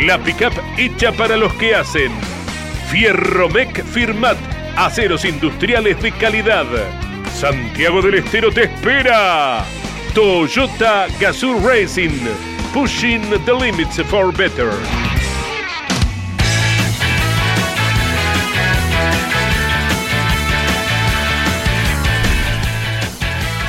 La pickup hecha para los que hacen. Fierromec Firmat. Aceros industriales de calidad. Santiago del Estero te espera. Toyota Gazoo Racing. Pushing the limits for better.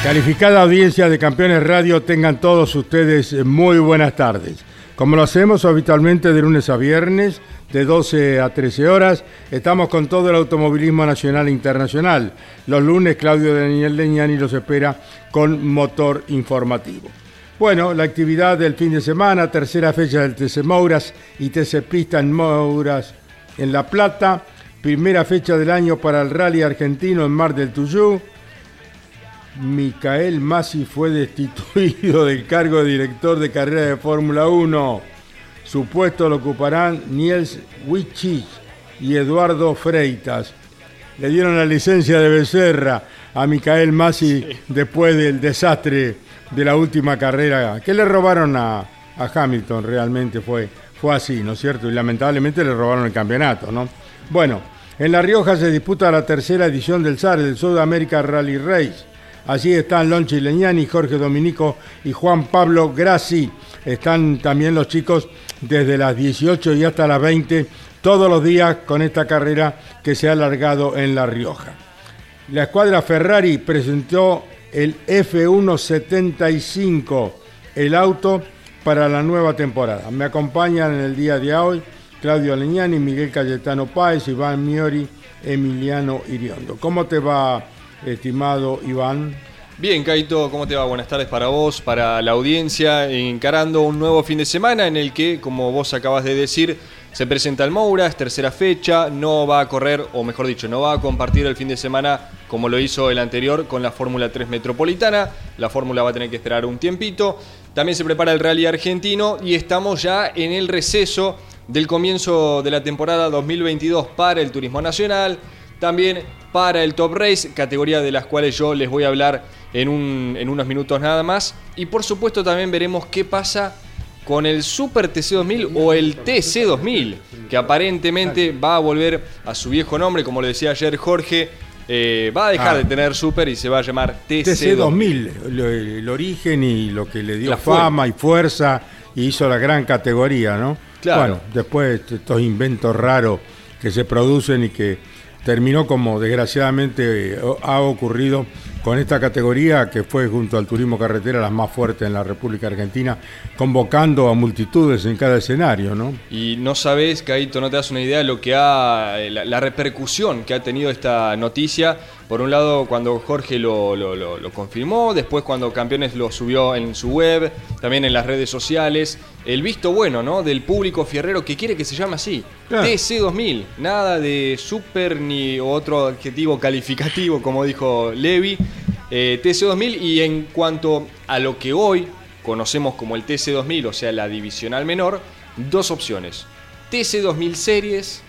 Calificada audiencia de Campeones Radio, tengan todos ustedes muy buenas tardes. Como lo hacemos habitualmente de lunes a viernes, de 12 a 13 horas, estamos con todo el automovilismo nacional e internacional. Los lunes, Claudio Daniel Leñani los espera con motor informativo. Bueno, la actividad del fin de semana, tercera fecha del TC Mouras y TC Pista en Mouras en La Plata, primera fecha del año para el Rally Argentino en Mar del Tuyú. Micael Masi fue destituido del cargo de director de carrera de Fórmula 1. Su puesto lo ocuparán Niels Wichich y Eduardo Freitas. Le dieron la licencia de Becerra a Micael Masi después del desastre de la última carrera que le robaron a, a Hamilton, realmente fue, fue así, ¿no es cierto? Y lamentablemente le robaron el campeonato, ¿no? Bueno, en La Rioja se disputa la tercera edición del SAR, del South America Rally Race. Allí están Lonchi Leñani, Jorge Dominico y Juan Pablo Grassi. Están también los chicos desde las 18 y hasta las 20, todos los días con esta carrera que se ha alargado en La Rioja. La escuadra Ferrari presentó el F175, el auto para la nueva temporada. Me acompañan en el día de hoy Claudio Leñani, Miguel Cayetano Páez, Iván Miori, Emiliano Iriondo. ¿Cómo te va, estimado Iván? Bien, Caito, ¿cómo te va? Buenas tardes para vos, para la audiencia, encarando un nuevo fin de semana en el que, como vos acabas de decir, se presenta el Mouras, tercera fecha, no va a correr, o mejor dicho, no va a compartir el fin de semana como lo hizo el anterior con la Fórmula 3 Metropolitana. La Fórmula va a tener que esperar un tiempito. También se prepara el Rally Argentino y estamos ya en el receso del comienzo de la temporada 2022 para el Turismo Nacional, también para el Top Race, categoría de las cuales yo les voy a hablar en, un, en unos minutos nada más. Y por supuesto también veremos qué pasa con el Super TC2000 o el TC2000, que aparentemente va a volver a su viejo nombre, como le decía ayer Jorge, eh, va a dejar Ah. de tener Super y se va a llamar TC2000. TC2000, lo- el origen y lo que le dio La fama y fuerza y hizo la gran categoría, ¿no? Claro. Bueno, después estos inventos raros que se producen y que terminó como desgraciadamente eh, ha ocurrido con esta categoría que fue junto al turismo carretera la más fuerte en la República Argentina, convocando a multitudes en cada escenario, ¿no? Y no sabes, Caito, no te das una idea de lo que ha. la, la repercusión que ha tenido esta noticia. Por un lado, cuando Jorge lo, lo- lo- lo confirmó, después cuando Campeones lo subió en su web, también en las redes sociales. El visto bueno, ¿no? Del público fierrero que quiere que se llame así. Claro. TC2000. Nada de super ni otro adjetivo calificativo, como dijo Levi. Eh, TC2000. Y en cuanto a lo que hoy conocemos como el TC2000, o sea, la divisional menor, dos opciones. TC2000 Series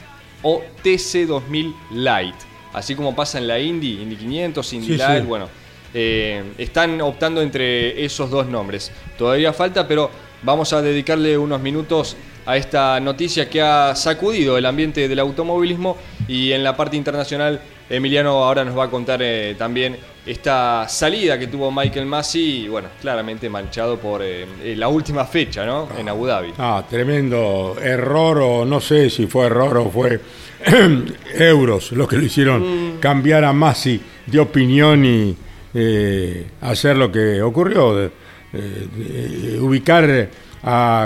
o TC2000 Light. Así como pasa en la Indy, Indy 500, Indy Sí, Light, sí. bueno. eh, están optando entre esos dos nombres. Todavía falta, pero vamos a dedicarle unos minutos a esta noticia que ha sacudido el ambiente del automovilismo y en la parte internacional Emiliano ahora nos va a contar eh, también esta salida que tuvo Michael Massey, bueno, claramente manchado por eh, eh, la última fecha, ¿no? En Abu Dhabi. Ah, tremendo error, o no sé si fue error o fue euros lo que lo hicieron Mm. cambiar a Massey de opinión y eh, hacer lo que ocurrió, eh, ubicar a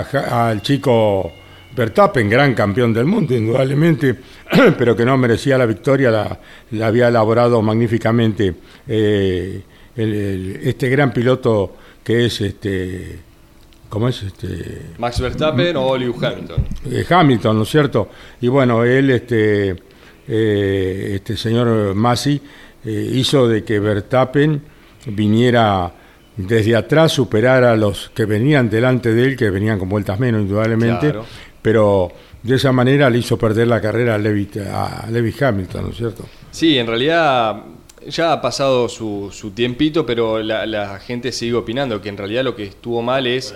al chico Verstappen, gran campeón del mundo, indudablemente, pero que no merecía la victoria, la, la había elaborado magníficamente eh, el- el- este gran piloto que es este. ¿Cómo es? Este, Max Verstappen o Lewis Hamilton. eh, Hamilton, ¿no es cierto? Y bueno, él, este, eh, este señor Masi, hizo de que Verstappen viniera desde atrás, superar a los que venían delante de él, que venían con vueltas menos, indudablemente, Claro. Pero de esa manera le hizo perder la carrera a Levi, a Levi Hamilton, ¿no es cierto? Sí, en realidad ya ha pasado su, su tiempito, pero la, la gente sigue opinando que en realidad lo que estuvo mal es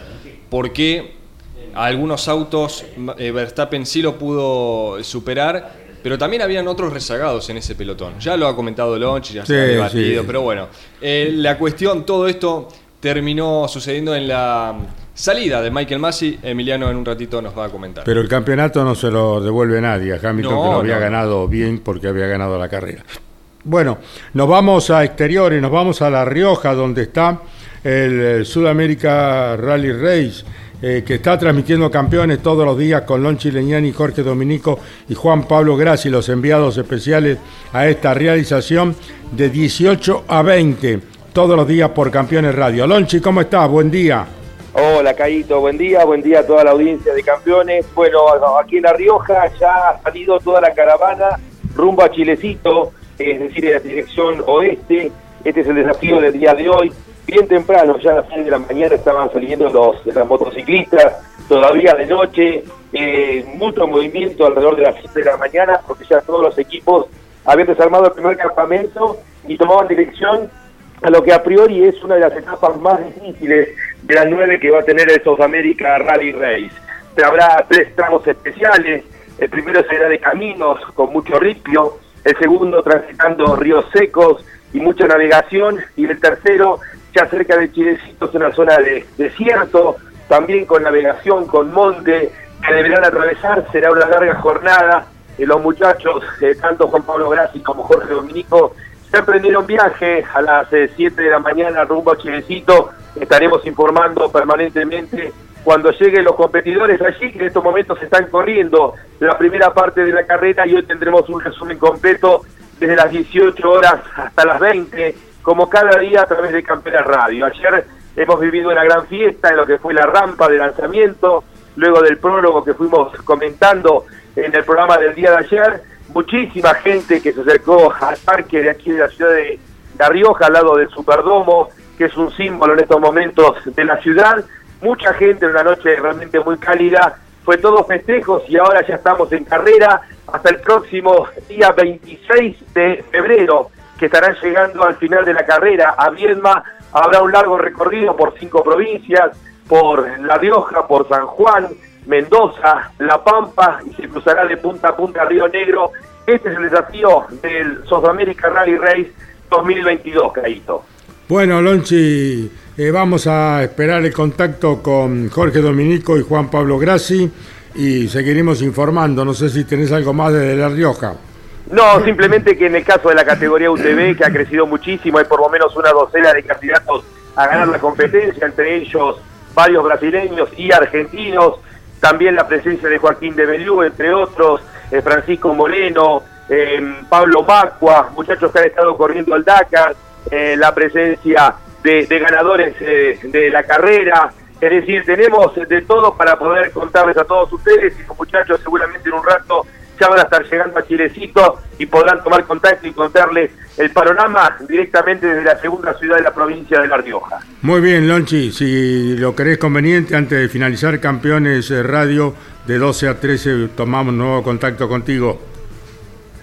por qué a algunos autos eh, Verstappen sí lo pudo superar, pero también habían otros rezagados en ese pelotón. Ya lo ha comentado Lonchi, ya se ha debatido, sí. pero bueno, eh, la cuestión, todo esto terminó sucediendo en la salida de Michael Massey. Emiliano en un ratito nos va a comentar. Pero el campeonato no se lo devuelve nadie a Hamilton, No, que lo había no. ganado bien porque había ganado la carrera. Bueno, nos vamos a exteriores, nos vamos a La Rioja, donde está el eh, Sudamérica Rally Race, eh, que está transmitiendo campeones todos los días con Lonchi Leñani, Jorge Dominico y Juan Pablo Grassi, los enviados especiales a esta realización de 18 a 20, todos los días por Campeones Radio. Lonchi, ¿cómo estás? Buen día. Hola, Caito, buen día, buen día a toda la audiencia de campeones. Bueno, aquí en La Rioja ya ha salido toda la caravana rumbo a Chilecito, es decir, en la dirección oeste. Este es el desafío del día de hoy. Bien temprano, ya a las 6 de la mañana estaban saliendo los, los motociclistas, todavía de noche, eh, mucho movimiento alrededor de las 7 de la mañana, porque ya todos los equipos habían desarmado el primer campamento y tomaban dirección a lo que a priori es una de las etapas más difíciles de las nueve que va a tener el South America Rally Race. Habrá tres tramos especiales. El primero será de caminos con mucho ripio, el segundo transitando ríos secos y mucha navegación, y el tercero ya cerca de Chilecitos, una zona de desierto, también con navegación, con monte, que deberán atravesar. Será una larga jornada. Eh, los muchachos, eh, tanto Juan Pablo Grassi como Jorge Dominico, ya emprendieron viaje a las 7 de la mañana rumbo a Chilecito. Estaremos informando permanentemente cuando lleguen los competidores allí, que en estos momentos están corriendo la primera parte de la carrera y hoy tendremos un resumen completo desde las 18 horas hasta las 20, como cada día a través de Campera Radio. Ayer hemos vivido una gran fiesta en lo que fue la rampa de lanzamiento, luego del prólogo que fuimos comentando en el programa del día de ayer, muchísima gente que se acercó al parque de aquí de la ciudad de La Rioja, al lado del Superdomo, que es un símbolo en estos momentos de la ciudad. Mucha gente en una noche realmente muy cálida. Fue todos festejos y ahora ya estamos en carrera hasta el próximo día 26 de febrero, que estarán llegando al final de la carrera a Viedma. Habrá un largo recorrido por cinco provincias, por La Rioja, por San Juan, Mendoza, La Pampa y se cruzará de punta a punta a Río Negro. Este es el desafío del South America Rally Race 2022, Caíto. Bueno, Lonchi, eh, vamos a esperar el contacto con Jorge Dominico y Juan Pablo Grassi y seguiremos informando. No sé si tenés algo más desde La Rioja. No, simplemente que en el caso de la categoría UTV, que ha crecido muchísimo, hay por lo menos una docena de candidatos a ganar la competencia, entre ellos varios brasileños y argentinos, también la presencia de Joaquín de Belú, entre otros, eh, Francisco Moreno, eh, Pablo Macua, muchachos que han estado corriendo al Dakar, eh, la presencia de, de ganadores eh, de la carrera, es decir, tenemos de todo para poder contarles a todos ustedes y los muchachos seguramente en un rato ya van a estar llegando a Chilecito y podrán tomar contacto y contarles el panorama directamente desde la segunda ciudad de la provincia de La Rioja. Muy bien, Lonchi, si lo querés conveniente, antes de finalizar Campeones eh, Radio, de 12 a 13 tomamos nuevo contacto contigo.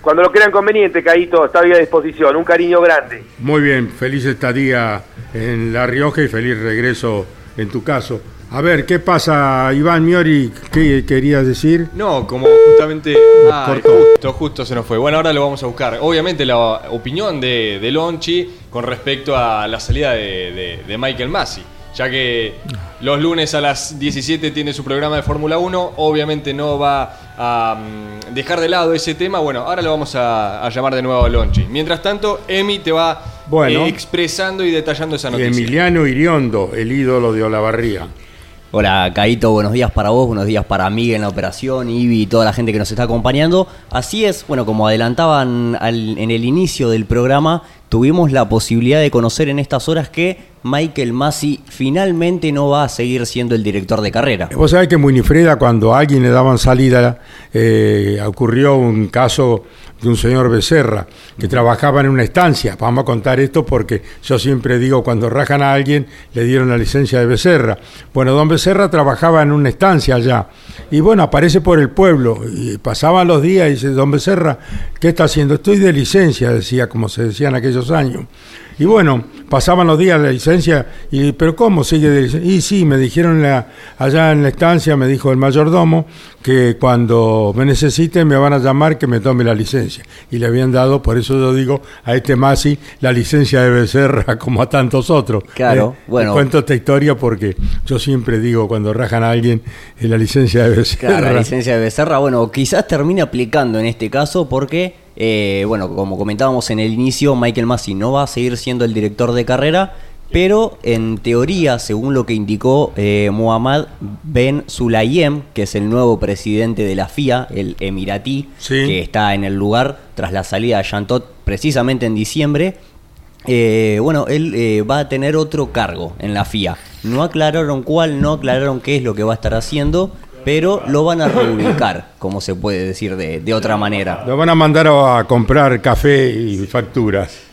Cuando lo crean conveniente, Caito, está a disposición. Un cariño grande. Muy bien, feliz estadía en La Rioja y feliz regreso en tu caso A ver, ¿qué pasa, Iván Miori? ¿Qué querías decir? No, como justamente. Ah, justo, justo se nos fue. Bueno, ahora lo vamos a buscar. Obviamente, la opinión de, de Lonchi con respecto a la salida de, de Michael Massey ya que los lunes a las 17 tiene su programa de Fórmula 1, obviamente no va a mm, dejar de lado ese tema. Bueno, ahora lo vamos a, llamar de nuevo a Lonchi. Mientras tanto, Emi te va eh, expresando y detallando esa noticia. Emiliano Iriondo, el ídolo de Olavarría. Hola, Caito, buenos días para vos, buenos días para Miguel en la operación, Ivi y toda la gente que nos está acompañando. Así es, bueno, como adelantaban en el inicio del programa, tuvimos la posibilidad de conocer en estas horas que Michael Masi finalmente no va a seguir siendo el director de carrera. Vos sabés que en Winifreda, cuando a alguien le daban salida, eh, ocurrió un caso de un señor Becerra que trabajaba en una estancia. Vamos a contar esto porque yo siempre digo, cuando rajan a alguien, le dieron la licencia de Becerra. Bueno, don Becerra trabajaba en una estancia allá. Y bueno, aparece por el pueblo. Y pasaban los días y dice, don Becerra, ¿qué está haciendo? Estoy de licencia, decía, como se decía en aquellos años. Y bueno, pasaban los días de la y, pero ¿cómo sigue de licencia? Y sí, me dijeron allá en la estancia, me dijo el mayordomo, que cuando me necesiten me van a llamar que me tome la licencia. Y le habían dado, por eso yo digo, a este Masi la licencia de Becerra, como a tantos otros. Claro, eh, bueno. Cuento esta historia porque yo siempre digo, cuando rajan a alguien, es la licencia de Becerra. Claro, la licencia de Becerra, bueno, quizás termine aplicando en este caso porque eh, bueno, como comentábamos en el inicio, Michael Massey no va a seguir siendo el director de carrera, pero en teoría, según lo que indicó eh, Muhammad Ben Sulayem, que es el nuevo presidente de la FIA, el emiratí, que está en el lugar tras la salida de Chantot precisamente en diciembre, eh, bueno, él va a tener otro cargo en la FIA. No aclararon cuál, no aclararon qué es lo que va a estar haciendo, pero lo van a reubicar, como se puede decir de, otra manera. Lo van a mandar a comprar café y facturas.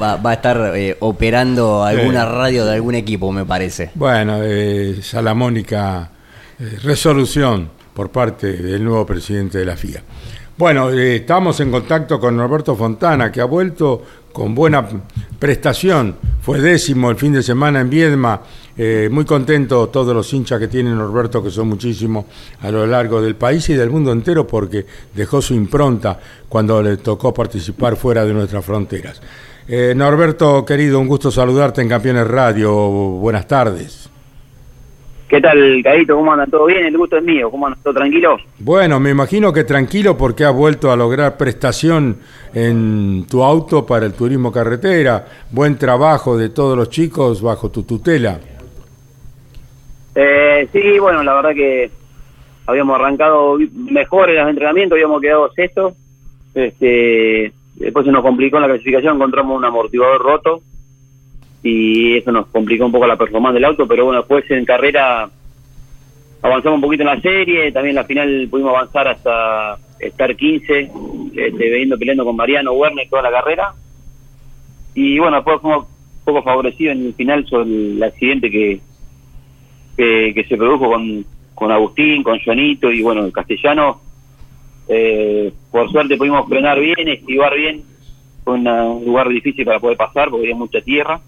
Va, a estar eh, operando alguna radio de algún equipo, me parece. Bueno, eh, Salamónica, eh, resolución por parte del nuevo presidente de la FIA. Bueno, estamos en contacto con Norberto Fontana, que ha vuelto con buena prestación. Fue décimo el fin de semana en Viedma eh, muy contento todos los hinchas que tiene Norberto, que son muchísimos a lo largo del país y del mundo entero, porque dejó su impronta cuando le tocó participar fuera de nuestras fronteras. Eh, Norberto, querido, un gusto saludarte en Campeones Radio. Buenas tardes. ¿Qué tal, Cadito? ¿Cómo anda? ¿Todo bien? El gusto es mío. ¿Cómo anda? ¿Todo tranquilo? Bueno, me imagino que tranquilo porque has vuelto a lograr prestación en tu auto para el turismo carretera. Buen trabajo de todos los chicos bajo tu tutela. Eh, sí, bueno, la verdad que habíamos arrancado mejor en los entrenamientos, habíamos quedado sexto. Este, después se nos complicó la clasificación, encontramos un amortiguador roto y eso nos complicó un poco la performance del auto, pero bueno, después en carrera avanzamos un poquito en la serie, también en la final pudimos avanzar hasta estar 15, este, peleando con Mariano Werner toda la carrera. Y bueno, después fuimos un poco favorecidos en el final sobre el accidente que, que, se produjo con, con Agustín, con Joanito y bueno, el castellano. Eh, por suerte pudimos frenar bien, esquivar bien. Fue un lugar difícil para poder pasar porque había mucha tierra.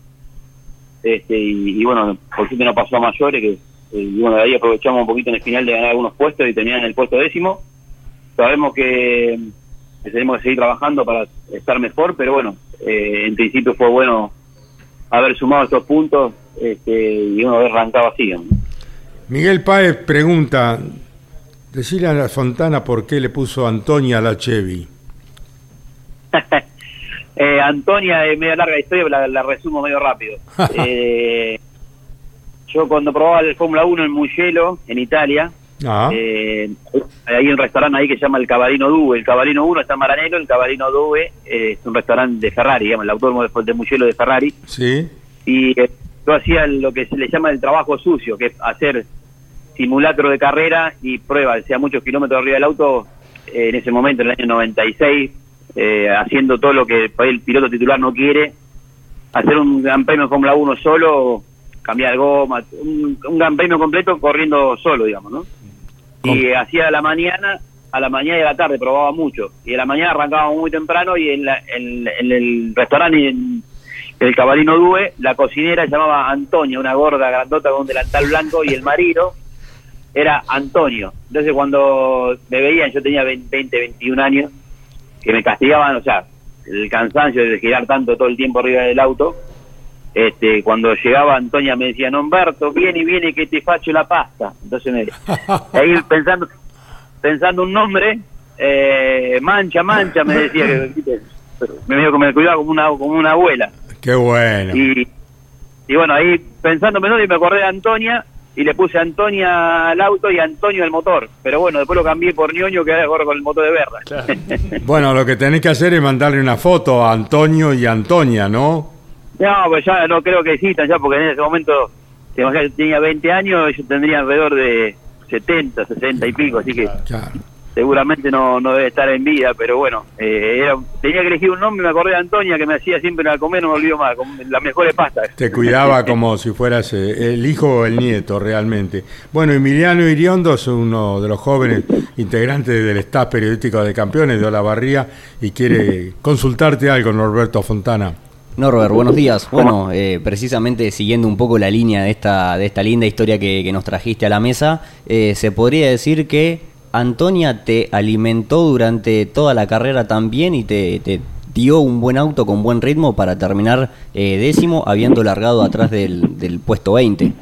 Este, y, bueno, por suerte no pasó a mayores, que eh, y bueno, de ahí aprovechamos un poquito en el final de ganar algunos puestos y tenían el puesto décimo. Sabemos que, tenemos que seguir trabajando para estar mejor, pero bueno, eh, en principio fue bueno haber sumado estos puntos este, y uno haber arrancado así. Miguel Páez pregunta, decirle a la Fontana por qué le puso Antonia a la Chevy. eh, Antonia es medio larga historia, la, la resumo medio rápido. eh, yo cuando probaba el Fórmula 1 en Mugello, en Italia, ah. eh, hay un restaurante ahí que se llama el Cabalino Due. El Cabalino 1 está en Maranello, el Cabalino Due es un restaurante de Ferrari, digamos, el autónomo de, de Mugello de Ferrari. Sí. Y eh, yo hacía lo que se le llama el trabajo sucio, que es hacer simulacro de carrera y prueba, decía muchos kilómetros arriba del auto, eh, en ese momento, en el año 96, eh, haciendo todo lo que el piloto titular no quiere, hacer un gran premio en Fórmula 1 solo, cambiar goma, un, un, gran premio completo corriendo solo, digamos, ¿no? Y hacía a la mañana, a la mañana y a la tarde, probaba mucho. Y a la mañana arrancábamos muy temprano y en, en, el restaurante el cabalino Due, la cocinera se llamaba Antonia, una gorda grandota con un delantal blanco, y el marino era Antonio. Entonces cuando me veían, yo tenía 20, 21 años, que me castigaban, o sea, el cansancio de girar tanto todo el tiempo arriba del auto, este, cuando llegaba Antonia me decía, Humberto, viene y viene que te facho la pasta. Entonces me, ahí pensando, pensando un nombre, eh, mancha, mancha, me decía que me, me cuidaba como una, como una abuela. Qué bueno. Y, y bueno, ahí pensando menor y me acordé de Antonia y le puse Antonia al auto y Antonio al motor. Pero bueno, después lo cambié por ñoño que ahora con el motor de verla. bueno, lo que tenés que hacer es mandarle una foto a Antonio y Antonia, ¿no? No, pues ya no creo que existan ya, porque en ese momento, tenía 20 años, yo tendría alrededor de 70, 60 y pico, así que seguramente no, no debe estar en vida, pero bueno, eh, tenía que elegir un nombre, me acordé de Antonia, que me hacía siempre a comer, no me olvido más, con las mejores pastas. Te cuidaba como si fueras eh, el hijo o el nieto, realmente. Bueno, Emiliano Iriondo es uno de los jóvenes integrantes del staff periodístico de campeones de Olavarría y quiere consultarte algo, Norberto Fontana. Norbert, buenos días. Bueno, eh, precisamente siguiendo un poco la línea de esta, de esta linda historia que, nos trajiste a la mesa, se podría decir que Antonia te alimentó durante toda la carrera también y te, dio un buen auto con buen ritmo para terminar eh, décimo, habiendo largado atrás del, puesto 20.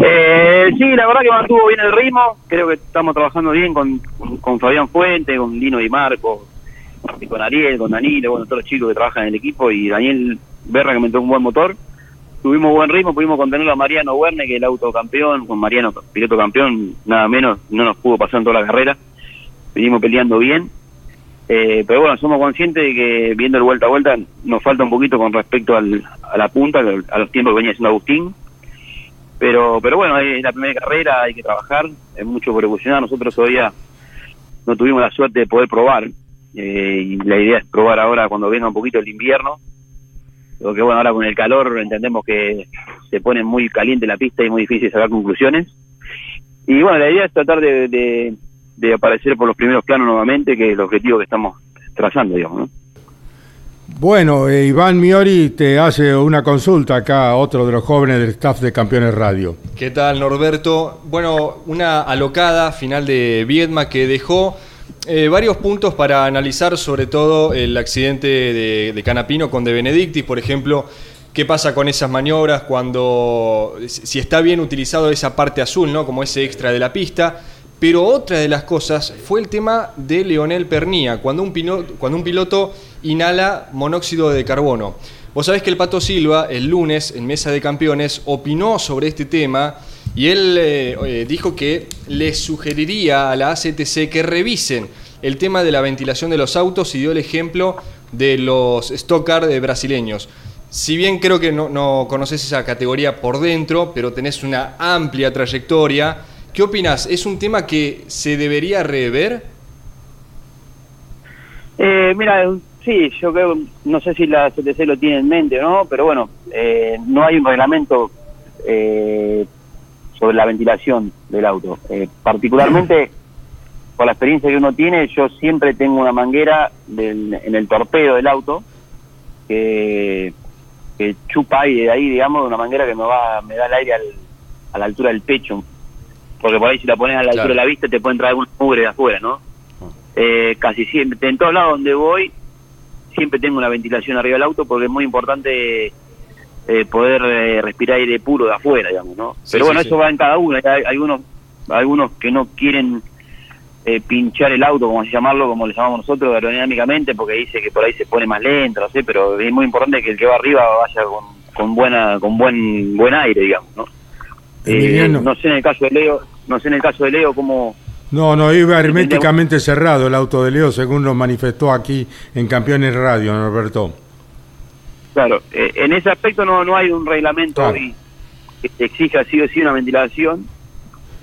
Eh, sí, la verdad que mantuvo bien el ritmo. Creo que estamos trabajando bien con, con, Fabián Fuente, con Lino y Marco, y con Ariel, con Danilo, bueno, todos los chicos que trabajan en el equipo y Daniel Berra que me un buen motor tuvimos buen ritmo, pudimos contenerlo a Mariano Werne, que es el autocampeón, con Mariano, piloto campeón, nada menos, no nos pudo pasar en toda la carrera, venimos peleando bien, eh, pero bueno, somos conscientes de que viendo el vuelta a vuelta nos falta un poquito con respecto al, a la punta, a los tiempos que venía haciendo Agustín, pero pero bueno, es la primera carrera, hay que trabajar, es mucho por evolucionar, nosotros todavía no tuvimos la suerte de poder probar, eh, y la idea es probar ahora cuando venga un poquito el invierno, porque bueno, ahora con el calor entendemos que se pone muy caliente la pista y muy difícil sacar conclusiones. Y bueno, la idea es tratar de, de, aparecer por los primeros planos nuevamente, que es el objetivo que estamos trazando, digamos, ¿no? Bueno, eh, Iván Miori te hace una consulta acá, otro de los jóvenes del staff de Campeones Radio. ¿Qué tal, Norberto? Bueno, una alocada final de Viedma que dejó eh, varios puntos para analizar, sobre todo el accidente de, Canapino con De Benedictis, por ejemplo. ¿Qué pasa con esas maniobras cuando, si está bien utilizado esa parte azul, ¿no? como ese extra de la pista? Pero otra de las cosas fue el tema de Leonel Pernía, cuando un, cuando un piloto inhala monóxido de carbono. Vos sabés que el Pato Silva, el lunes, en Mesa de Campeones, opinó sobre este tema y él eh, eh, dijo que le sugeriría a la ACTC que revisen el tema de la ventilación de los autos y dio el ejemplo de los stock de brasileños. Si bien creo que no, no, conoces esa categoría por dentro, pero tenés una amplia trayectoria, ¿qué opinas? ¿Es un tema que se debería rever? Eh, mira, sí, yo creo, no sé si la CTC lo tiene en mente o no, pero bueno, no hay un reglamento eh, sobre la ventilación del auto. Eh, particularmente, por la experiencia que uno tiene, yo siempre tengo una manguera en el torpedo del auto que, chupa aire de ahí, digamos, una manguera que me va me da el aire a la altura del pecho. Porque por ahí si la pones a la altura de la vista te puede entrar algún mugre de afuera, ¿no? Eh, casi siempre, en todos lados donde voy, siempre tengo una ventilación arriba del auto porque es muy importante eh, poder eh, respirar aire puro de afuera, digamos, ¿no? Pero bueno, eso va en cada uno. Hay, algunos, algunos que no quieren eh, pinchar el auto, como así llamarlo, como le llamamos nosotros, aerodinámicamente, porque dice que por ahí se pone más lento, no sé, pero es muy importante que el que va arriba vaya con, con buena, con buen, buen aire, digamos, ¿no? no sé en el caso de Leo, no sé en el caso de Leo cómo, no, no, iba herméticamente cerrado el auto de Leo, según lo manifestó aquí en Campeones Radio, Norberto. Claro, eh, en ese aspecto no, no hay un reglamento que exija sí o sí una ventilación.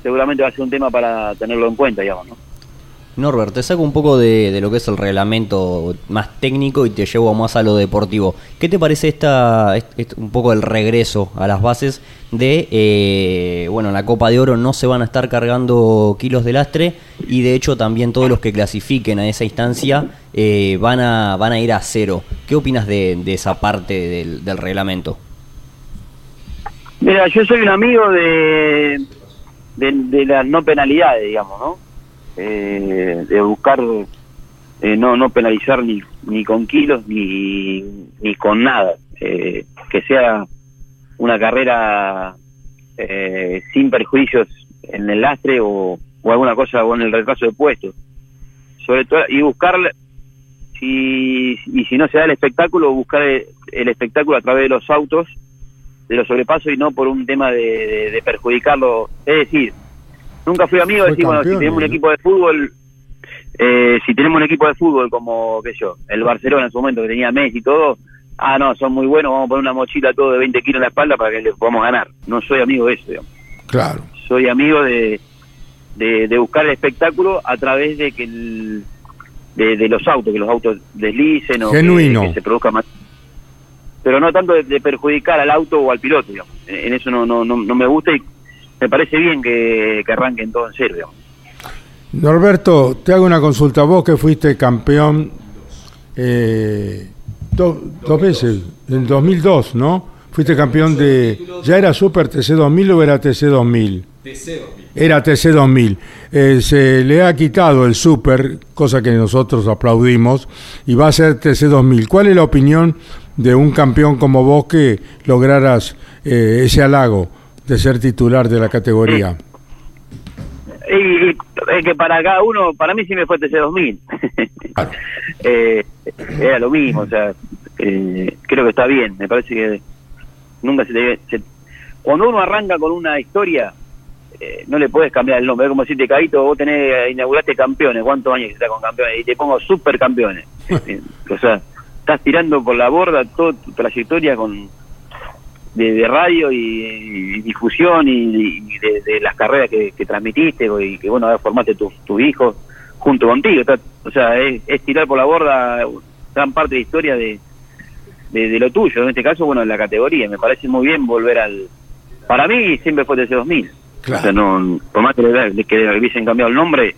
Seguramente va a ser un tema para tenerlo en cuenta, digamos, ¿no? Norbert, te saco un poco de, lo que es el reglamento más técnico y te llevo más a lo deportivo. ¿Qué te parece esta, est- est- un poco el regreso a las bases de, eh, bueno, en la Copa de Oro no se van a estar cargando kilos de lastre y de hecho también todos los que clasifiquen a esa instancia eh, van, a, van a ir a cero. ¿Qué opinas de, esa parte del, reglamento? Mira, yo soy un amigo de, de las no penalidades, digamos, ¿no? Eh, de buscar eh, no no penalizar ni, ni con kilos ni, ni con nada. Eh, que sea una carrera eh, sin perjuicios en el lastre o, o alguna cosa o en el retraso de puestos. Sobre todo, y buscar, si, y si no se da el espectáculo, buscar el, espectáculo a través de los autos de los sobrepasos y no por un tema de- de perjudicarlo. Es decir, nunca fui amigo de Fue decir, bueno, si tenemos un equipo de fútbol, eh, si tenemos un equipo de fútbol como, qué sé yo, el Barcelona en su momento que tenía Messi y todo, ah, no, son muy buenos, vamos a poner una mochila todo de 20 kilos en la espalda para que les podamos ganar. No soy amigo de eso, digamos. Claro. Soy amigo de, de, de buscar el espectáculo a través de que el, de, de los autos, que los autos deslicen o que- Genuino. que se produzca más pero no tanto de, de perjudicar al auto o al piloto, digamos. En en eso no, no, no, no me gusta y me parece bien que, que arranquen todo en digamos. Norberto, te hago una consulta. Vos que fuiste campeón eh, do- dos veces, en 2002, ¿no? Fuiste campeón de... ¿Ya era Super TC2000 o era TC2000? Era TC2000. Eh, se le ha quitado el Super, cosa que nosotros aplaudimos, y va a ser TC2000. ¿Cuál es la opinión de un campeón como vos que lograras eh, ese halago de ser titular de la categoría? Y, y es que para cada uno, para mí sí me fue TC2000. Claro. eh, era lo mismo, o sea, eh, creo que está bien, me parece que nunca se se- cuando uno arranca con una historia, eh, no le puedes cambiar el nombre, es como decirte, Caito, vos tenés, inauguraste campeones, ¿cuántos años estás con campeones? Y te pongo super campeones. Eh, o sea, estás tirando por la borda toda tu trayectoria con de, de radio y, y difusión y, y de, de las carreras que, que transmitiste y que bueno formaste tus tus hijos junto contigo. Está- o sea es, es tirar por la borda gran parte de historia de, de, de lo tuyo. En este caso bueno en la categoría. Me parece muy bien volver al para mí siempre fue TC 2000 Claro. o sea no por más que le, que le hubiesen cambiado el nombre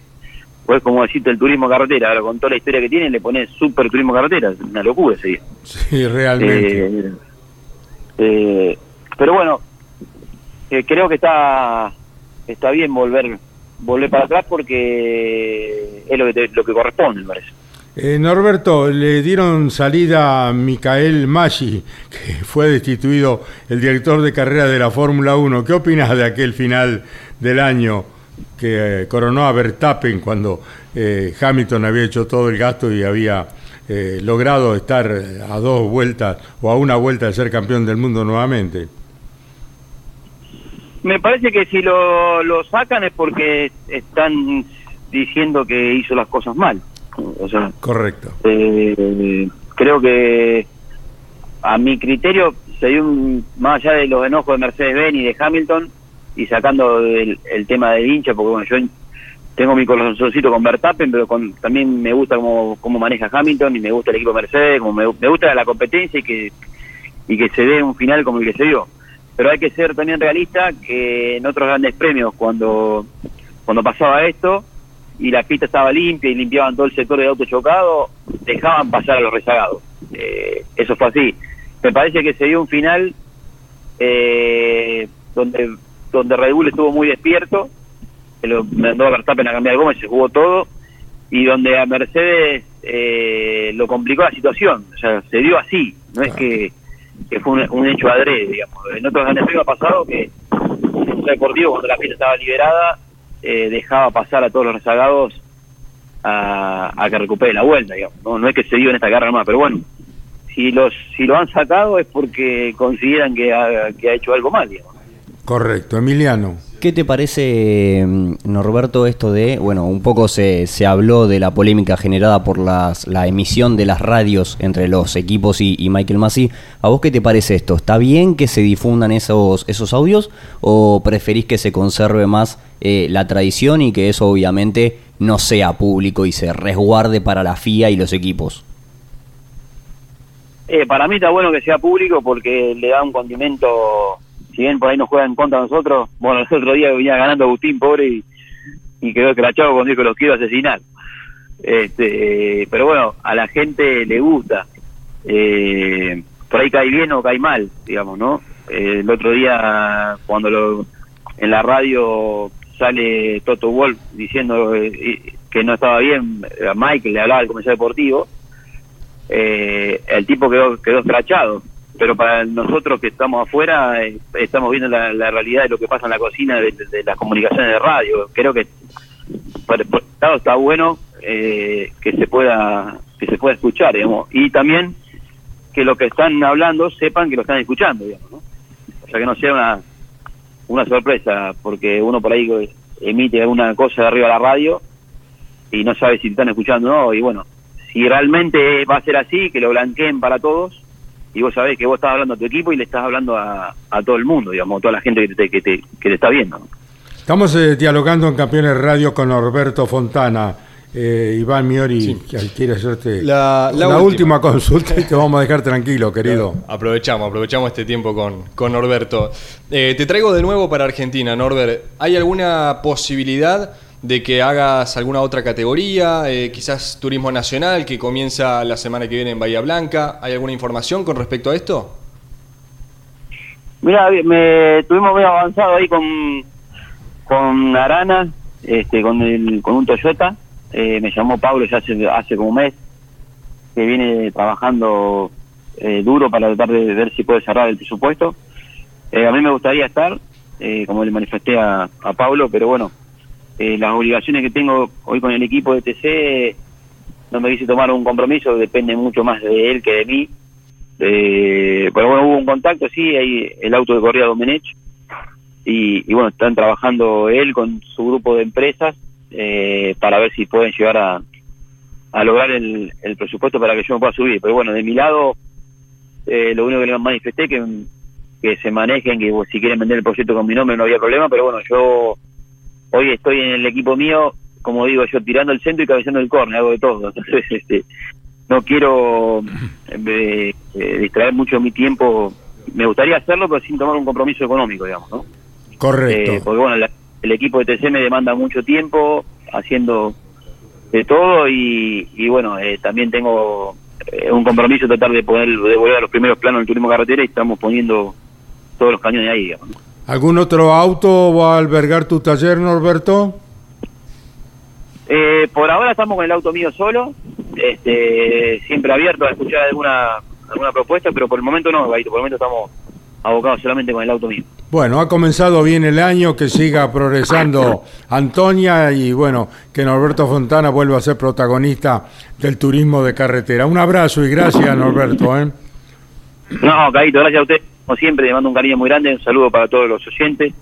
pues como decirte el turismo carretera ahora con toda la historia que tiene le pones super turismo carretera. Una locura ese Sí, realmente. eh, eh, pero bueno, eh, creo que está está bien volver volver para atrás porque es lo que lo que corresponde, me parece. Eh, Norberto, le dieron salida a Micael Maggi, que fue destituido el director de carrera de la Fórmula 1. ¿Qué opinas de aquel final del año que eh, coronó a Verstappen cuando eh, Hamilton había hecho todo el gasto y había eh, logrado estar a dos vueltas o a una vuelta de ser campeón del mundo nuevamente? Me parece que si lo, lo sacan es porque están diciendo que hizo las cosas mal. O sea, Correcto. Eh, creo que a mi criterio se dio un, más allá de los enojos de Mercedes-Benz y de Hamilton y sacando el, el tema del hincha porque bueno yo tengo mi corazoncito con Verstappen pero con, también me gusta cómo, cómo maneja Hamilton y me gusta el equipo Mercedes como me, me gusta la competencia y que y que se dé un final como el que se dio pero hay que ser también realista que en otros grandes premios cuando cuando pasaba esto y la pista estaba limpia y limpiaban todo el sector de auto chocado, dejaban pasar a los rezagados. Eh, eso fue así. Me parece que se dio un final eh, donde donde Red Bull estuvo muy despierto, que lo mandó a Verstappen a cambiar el y se jugó todo, y donde a Mercedes eh, lo complicó la situación. O sea, se dio así, no es que, que fue un, un hecho adrede, digamos. En otros grandes premios ha pasado que un deportivo cuando la pista estaba liberada eh, dejaba pasar a todos los rezagados a, a que recupere la vuelta, digamos. No, no es que se dio en esta carrera más, pero bueno, si los si lo han sacado es porque consideran que ha, que ha hecho algo mal, digamos. Correcto. Emiliano. ¿Qué te parece, mm, Norberto, esto de, bueno, un poco se, se habló de la polémica generada por las, la emisión de las radios entre los equipos y, y Michael Massey? ¿A vos qué te parece esto? ¿Está bien que se difundan esos, esos audios o preferís que se conserve más eh, la tradición y que eso obviamente no sea público y se resguarde para la FIA y los equipos? Eh, para mí está bueno que sea público porque le da un condimento, si bien por ahí nos juega en contra nosotros, bueno, el otro día venía ganando Agustín, pobre, y, quedó escrachado cuando dijo los quiero asesinar. Este, pero bueno, a la gente le gusta. Eh, por ahí cae bien o cae mal, digamos, ¿no? El otro día, cuando lo, en la radio sale Toto Wolf diciendo eh, que no estaba bien, a Michael le hablaba del comercial deportivo, eh, el tipo quedó, quedó escrachado. Pero para nosotros que estamos afuera, eh, estamos viendo la, realidad de lo que pasa en la cocina de, las comunicaciones de radio. Creo que por, por lado está bueno eh, que se pueda que se pueda escuchar, digamos, y también que lo que están hablando sepan que lo están escuchando, digamos, ¿no? O sea, que no sea una, una sorpresa, porque uno por ahí emite alguna cosa de arriba de la radio y no sabe si están escuchando o no, y bueno, si realmente va a ser así, que lo blanqueen para todos, y vos sabés que vos estás hablando a tu equipo y le estás hablando a, a todo el mundo, digamos, a toda la gente que te, que te, que te está viendo. ¿no? Estamos eh, dialogando en Campeones Radio con Norberto Fontana. Eh, Iván Miori que quiere hacerte La- la una última. última. consulta y te vamos a dejar tranquilo, querido. Aprovechamos, aprovechamos este tiempo con, con Norberto. Eh, te traigo de nuevo para Argentina, Norbert. ¿Hay alguna posibilidad de que hagas alguna otra categoría? Eh, quizás Turismo Nacional, que comienza la semana que viene en Bahía Blanca. ¿Hay alguna información con respecto a esto? Mira, me tuvimos medio avanzado ahí con con Arana, este, con el con un Toyota. Eh, me llamó Pablo ya hace hace como un mes que viene trabajando eh, duro para tratar de ver si puede cerrar el presupuesto. Eh, a mí me gustaría estar, eh, como le manifesté a, a Pablo, pero bueno, eh, las obligaciones que tengo hoy con el equipo de TC no me quise tomar un compromiso, depende mucho más de él que de mí. Eh, pero bueno, hubo un contacto, sí, hay el auto de corrida Domenech y, y bueno, están trabajando él con su grupo de empresas eh, para ver si pueden llegar a, a lograr el, el presupuesto para que yo me pueda subir. Pero bueno, de mi lado, eh, lo único que les manifesté que, que se manejen, que si quieren vender el proyecto con mi nombre no había problema, pero bueno, yo hoy estoy en el equipo mío, como digo yo, tirando el centro y cabeceando el córner, hago de todo. Entonces, este no quiero eh, eh, distraer mucho mi tiempo. Me gustaría hacerlo, pero sin tomar un compromiso económico, digamos, ¿no? Correcto. Eh, porque bueno, la- el equipo de TC me demanda mucho tiempo haciendo de todo y, y bueno, eh, también tengo un compromiso tratar de poder de volver a los primeros planos del turismo carretera y estamos poniendo todos los cañones ahí, digamos. ¿no? ¿Algún otro auto va a albergar tu taller, Norberto? Eh, por ahora estamos con el auto mío solo, este, siempre abierto a escuchar alguna alguna propuesta, pero por el momento no, Gaito, por el momento estamos abocados solamente con el auto mío. Bueno, ha comenzado bien el año, que siga progresando Antonia y bueno, que Norberto Fontana vuelva a ser protagonista del turismo de carretera. Un abrazo y gracias, Norberto. ¿eh? No, Gaito, gracias a usted, como siempre, te mando un cariño muy grande, un saludo para todos los oyentes,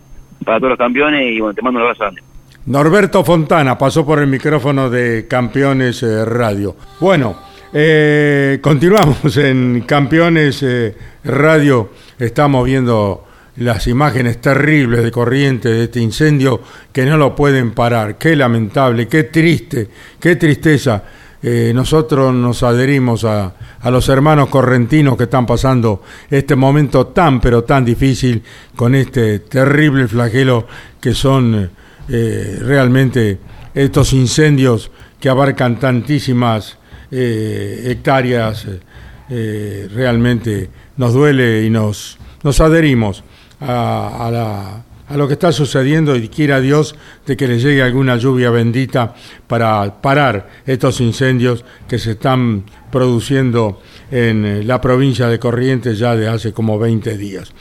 para todos los campeones y bueno, te mando un abrazo grande. Norberto Fontana pasó por el micrófono de Campeones eh, Radio. Bueno, eh, continuamos en Campeones eh, Radio. Estamos viendo las imágenes terribles de corriente de este incendio que no lo pueden parar. Qué lamentable, qué triste, qué tristeza. Eh, nosotros nos adherimos a, a los hermanos correntinos que están pasando este momento tan pero tan difícil con este terrible flagelo que son eh, realmente estos incendios que abarcan tantísimas eh, hectáreas. realmente nos duele y nos, nos adherimos a la- a lo que está sucediendo y quiera Dios de que le llegue alguna lluvia bendita para parar estos incendios que se están produciendo en eh, la provincia de Corrientes ya de hace como 20 días.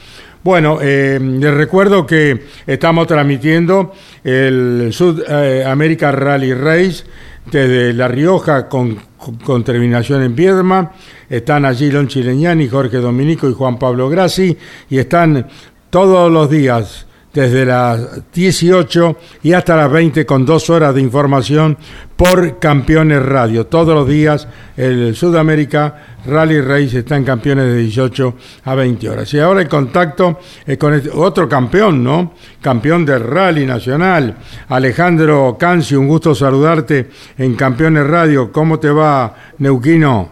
Bueno, eh, les recuerdo que estamos transmitiendo el Sud eh, Rally Race desde La Rioja con, con- terminación en Piedma. Están allí Lon Chileñani, Jorge Dominico y Juan Pablo Grassi y están todos los días desde las 18 y hasta las 20 con dos horas de información por Campeones Radio. Todos los días el Sudamérica Rally Race está en campeones de 18 a 20 horas. Y ahora el contacto es con este- otro campeón, ¿no? Campeón del Rally Nacional, Alejandro Canci, un gusto saludarte en Campeones Radio. ¿Cómo te va, Neuquino?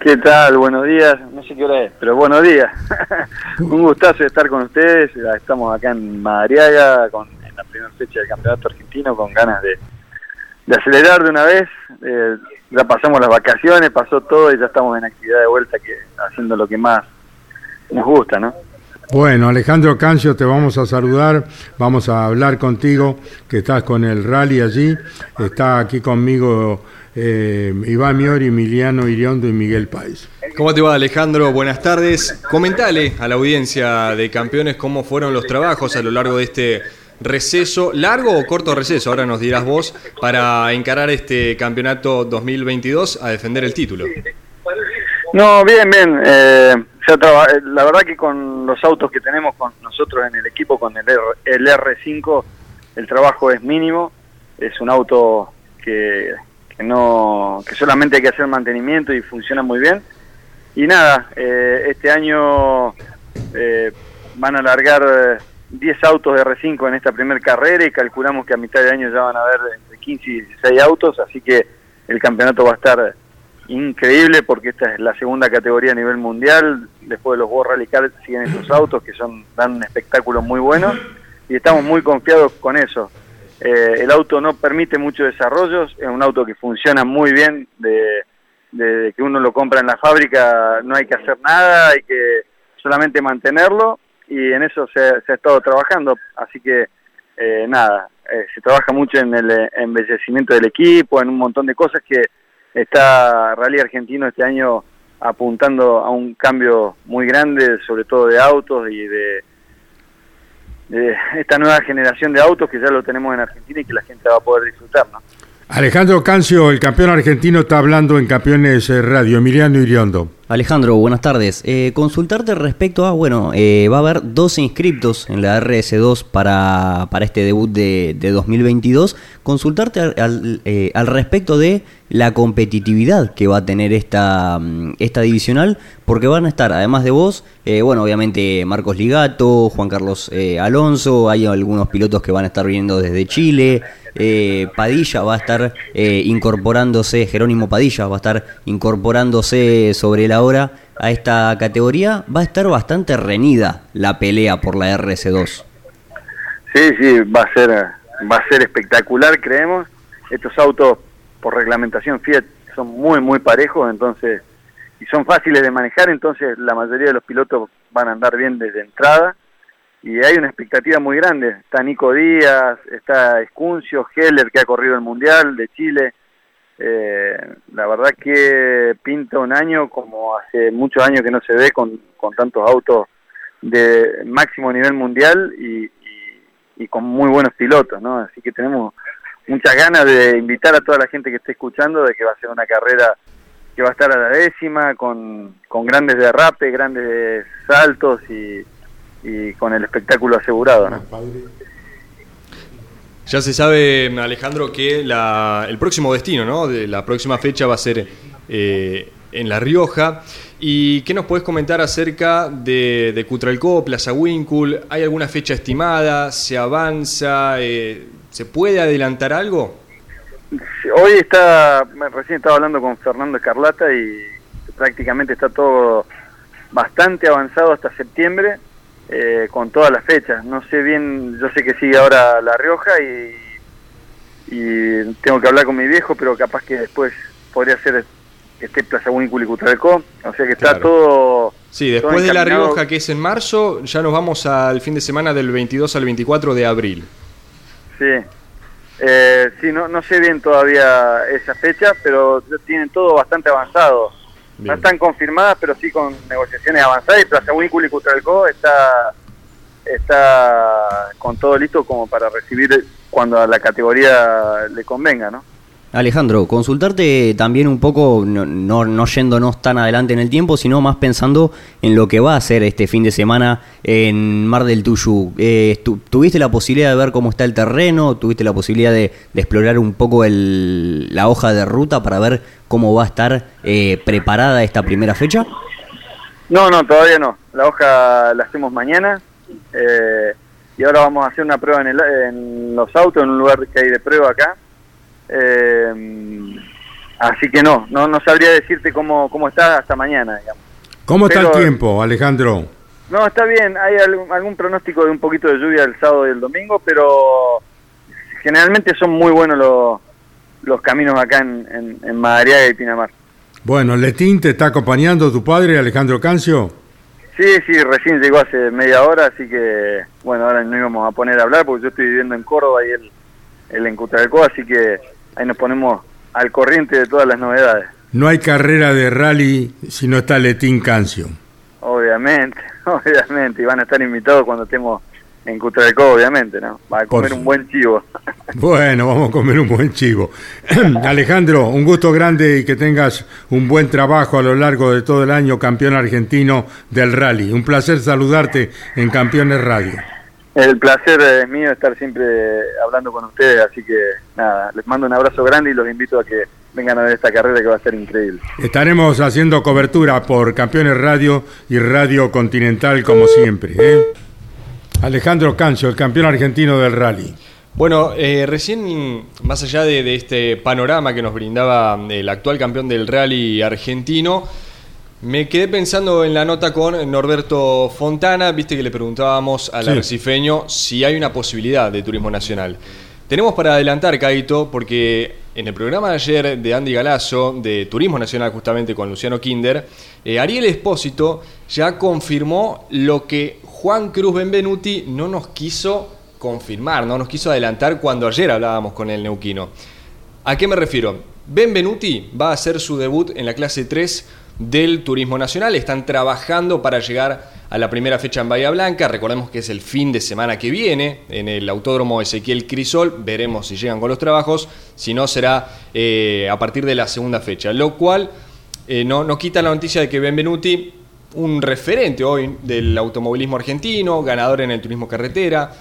¿Qué tal? Buenos días. Sé qué hora es, pero buenos días. Un gustazo estar con ustedes. Estamos acá en Madariaga con, en la primera fecha del Campeonato Argentino con ganas de, de acelerar de una vez. Eh, ya pasamos las vacaciones, pasó todo y ya estamos en actividad de vuelta que haciendo lo que más nos gusta, ¿no? Bueno, Alejandro Cancio, te vamos a saludar, vamos a hablar contigo, que estás con el rally allí. Está aquí conmigo eh, Iván Miori, Emiliano Iriondo y Miguel Páez. ¿Cómo te va Alejandro? Buenas tardes. Comentale a la audiencia de campeones cómo fueron los trabajos a lo largo de este receso, largo o corto receso, ahora nos dirás vos, para encarar este campeonato 2022 a defender el título. No, bien, bien. Eh, ya traba- eh, la verdad que con los autos que tenemos con nosotros en el equipo, con el, R, el R5, el trabajo es mínimo. Es un auto que, que no que solamente hay que hacer mantenimiento y funciona muy bien. Y nada, eh, este año eh, van a largar eh, 10 autos de R5 en esta primera carrera y calculamos que a mitad de año ya van a haber entre 15 y 16 autos, así que el campeonato va a estar increíble porque esta es la segunda categoría a nivel mundial. Después de los World Rally siguen estos autos que son dan un espectáculo muy bueno y estamos muy confiados con eso. Eh, el auto no permite muchos desarrollos, es un auto que funciona muy bien, de, de que uno lo compra en la fábrica no hay que hacer nada, hay que solamente mantenerlo y en eso se, se ha estado trabajando, así que eh, nada, eh, se trabaja mucho en el eh, embellecimiento del equipo, en un montón de cosas que está Rally Argentino este año apuntando a un cambio muy grande, sobre todo de autos y de, de esta nueva generación de autos que ya lo tenemos en Argentina y que la gente va a poder disfrutar, ¿no? Alejandro Cancio, el campeón argentino, está hablando en Campeones eh, Radio. Emiliano Iriondo. Alejandro, buenas tardes. Eh, consultarte respecto a, bueno, eh, va a haber 12 inscriptos en la RS2 para, para este debut de, de 2022. Consultarte al, al, eh, al respecto de la competitividad que va a tener esta, mm, esta divisional, porque van a estar, además de vos, eh, bueno, obviamente Marcos Ligato, Juan Carlos Alonso, hay algunos pilotos que van a estar viniendo desde Chile, Padilla va a estar incorporándose, Jerónimo Padilla va a estar incorporándose sobre la hora a esta categoría, va a estar bastante reñida la pelea por la RS2. Sí, sí, va a ser va a ser espectacular, creemos. Estos autos por reglamentación Fiat son muy muy parejos, entonces y son fáciles de manejar, entonces la mayoría de los pilotos van a andar bien desde entrada y hay una expectativa muy grande. Está Nico Díaz, está Escuncio, Heller que ha corrido el Mundial de Chile. Eh, la verdad que pinta un año como hace muchos años que no se ve con, con tantos autos de máximo nivel mundial y, y, y con muy buenos pilotos, ¿no? Así que tenemos muchas ganas de invitar a toda la gente que esté escuchando de que va a ser una carrera que va a estar a la décima, con, con grandes derrapes, grandes saltos y, y con el espectáculo asegurado, ¿no? Ya se sabe, Alejandro, que la- el próximo destino, ¿no? De la próxima fecha va a ser eh, en La Rioja. ¿Y qué nos puedes comentar acerca de, de Cutralcó, Plaza Winkle? ¿Hay alguna fecha estimada? ¿Se avanza? Eh, ¿Se puede adelantar algo? Hoy está, recién estaba hablando con Fernando Escarlata y prácticamente está todo bastante avanzado hasta septiembre eh, con todas las fechas. No sé bien, yo sé que sigue ahora La Rioja y, y tengo que hablar con mi viejo, pero capaz que después podría ser que esté Plaza Winkle y Cutralcó. O sea que está todo... Sí, todo después de La. Rioja, que es en marzo, ya nos vamos al fin de semana del 22 al 24 de abril. Sí, eh, sí no, no sé bien todavía esa fecha, pero tienen todo bastante avanzado. No están confirmadas, pero sí con negociaciones avanzadas y Plaza Winkle y Cutralcó está, está con todo listo como para recibir cuando a la categoría le convenga, ¿no? Alejandro, consultarte también un poco, no, no, no, yéndonos tan adelante en el tiempo, sino más pensando en lo que va a ser este fin de semana en Mar del Tuyú. Eh, tu, ¿Tuviste la posibilidad de ver cómo está el terreno? ¿Tuviste la posibilidad de, de explorar un poco el, la hoja de ruta para ver cómo va a estar eh, preparada esta primera fecha? No, no, todavía no. La hoja la hacemos mañana. Eh, y ahora vamos a hacer una prueba en, el, en los autos, en un lugar que hay de prueba acá eh, así que no, no, no sabría decirte cómo, cómo está hasta mañana. Digamos. ¿Cómo está el tiempo, Alejandro? No, está bien. Hay algún, algún, pronóstico de un poquito de lluvia el sábado y el domingo, pero generalmente son muy buenos los, los caminos acá en, en, en Madariaga y Pinamar. Bueno, ¿Letín te está acompañando tu padre, Alejandro Cancio? Sí, sí, recién llegó hace media hora, así que, bueno, ahora no íbamos a poner a hablar porque yo estoy viviendo en Córdoba y él, él en Cutralcó, así que ahí nos ponemos al corriente de todas las novedades. No hay carrera de rally si no está Letín Cancio. Obviamente, obviamente, y van a estar invitados cuando estemos en Cutralcó, obviamente, ¿no? Va a comer un buen chivo. Bueno, vamos a comer un buen chivo. Alejandro, un gusto grande y que tengas un buen trabajo a lo largo de todo el año, campeón argentino del rally. Un placer saludarte en Campeones Radio. El placer es mío estar siempre hablando con ustedes, así que nada, les mando un abrazo grande y los invito a que vengan a ver esta carrera que va a ser increíble. Estaremos haciendo cobertura por Campeones Radio y Radio Continental como siempre. ¿eh? Alejandro Cancio, el campeón argentino del rally. Bueno, eh, recién, más allá de, de, este panorama que nos brindaba el actual campeón del rally argentino, me quedé pensando en la nota con Norberto Fontana, viste que le preguntábamos al sí. arrecifeño si hay una posibilidad de turismo nacional. Tenemos para adelantar, Caito, porque en el programa de ayer de Andy Galazo, de Turismo Nacional justamente con Luciano Kinder, eh, Ariel Espósito ya confirmó lo que Juan Cruz Benvenuti no nos quiso confirmar, no nos quiso adelantar cuando ayer hablábamos con el neuquino. ¿A qué me refiero? Benvenuti va a hacer su debut en la clase 3 del Turismo Nacional. Están trabajando para llegar a la primera fecha en Bahía Blanca. Recordemos que es el fin de semana que viene en el Autódromo Ezequiel Crisol. Veremos si llegan con los trabajos. Si no, será eh, a partir de la segunda fecha. Lo cual eh, no, no quita la noticia de que Benvenuti, un referente hoy del automovilismo argentino, ganador en el turismo carretera,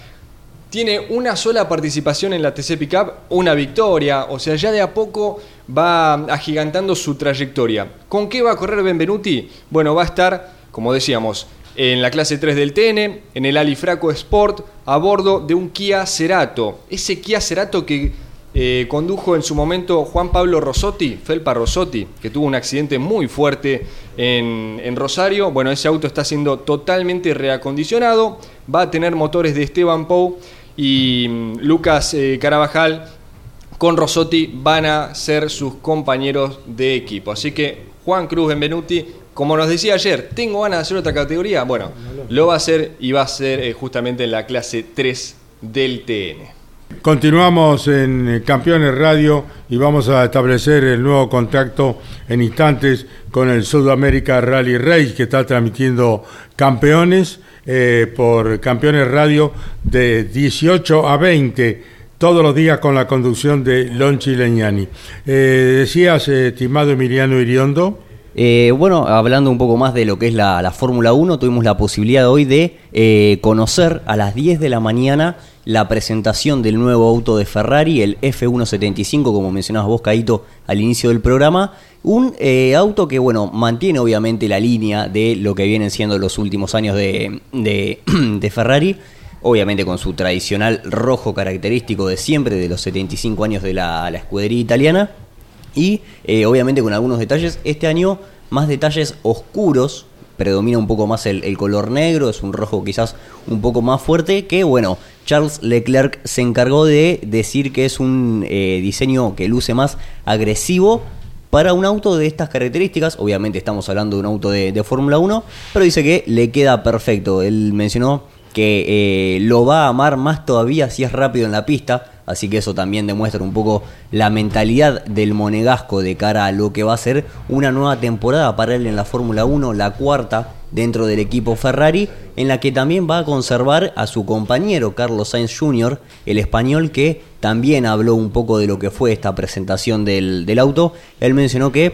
tiene una sola participación en la TC Pickup, una victoria, o sea, ya de a poco va agigantando su trayectoria. ¿Con qué va a correr Benvenuti? Bueno, va a estar, como decíamos, en la clase 3 del TN, en el Alifraco Sport, a bordo de un Kia Cerato. Ese Kia Cerato que eh, condujo en su momento Juan Pablo Rossotti, Felpa Rossotti, que tuvo un accidente muy fuerte en, en, Rosario. Bueno, ese auto está siendo totalmente reacondicionado, va a tener motores de Esteban Pou y mm, Lucas eh, Carabajal con Rossotti van a ser sus compañeros de equipo. Así que Juan Cruz Benvenuti, como nos decía ayer, tengo ganas de hacer otra categoría. Bueno, lo va a hacer y va a ser eh, justamente en la clase 3 del TN. Continuamos en Campeones Radio y vamos a establecer el nuevo contacto en instantes con el Sudamérica Rally Race que está transmitiendo campeones eh, por Campeones Radio de 18 a 20 todos los días con la conducción de Lonchi Leñani. Eh, decías, eh, estimado Emiliano Iriondo. Eh, bueno, hablando un poco más de lo que es la, la Fórmula 1, tuvimos la posibilidad hoy de eh, conocer a las 10 de la mañana la presentación del nuevo auto de Ferrari, el F175, como mencionabas vos, Caito, al inicio del programa. Un auto que, bueno, mantiene obviamente la línea de lo que vienen siendo los últimos años de Ferrari, obviamente con su tradicional rojo característico de siempre, de los 75 años de la, escudería italiana, y eh, obviamente con algunos detalles. Este año más detalles oscuros, predomina un poco más el, el, color negro, es un rojo quizás un poco más fuerte, que bueno, Charles Leclerc se encargó de decir que es un eh, diseño que luce más agresivo para un auto de estas características, obviamente estamos hablando de un auto de, de Fórmula 1, pero dice que le queda perfecto, él mencionó que eh, lo va a amar más todavía si es rápido en la pista, así que eso también demuestra un poco la mentalidad del monegasco de cara a lo que va a ser una nueva temporada para él en la Fórmula 1, la cuarta dentro del equipo Ferrari, en la que también va a conservar a su compañero Carlos Sainz Jr., el español que también habló un poco de lo que fue esta presentación del, del auto. Él mencionó que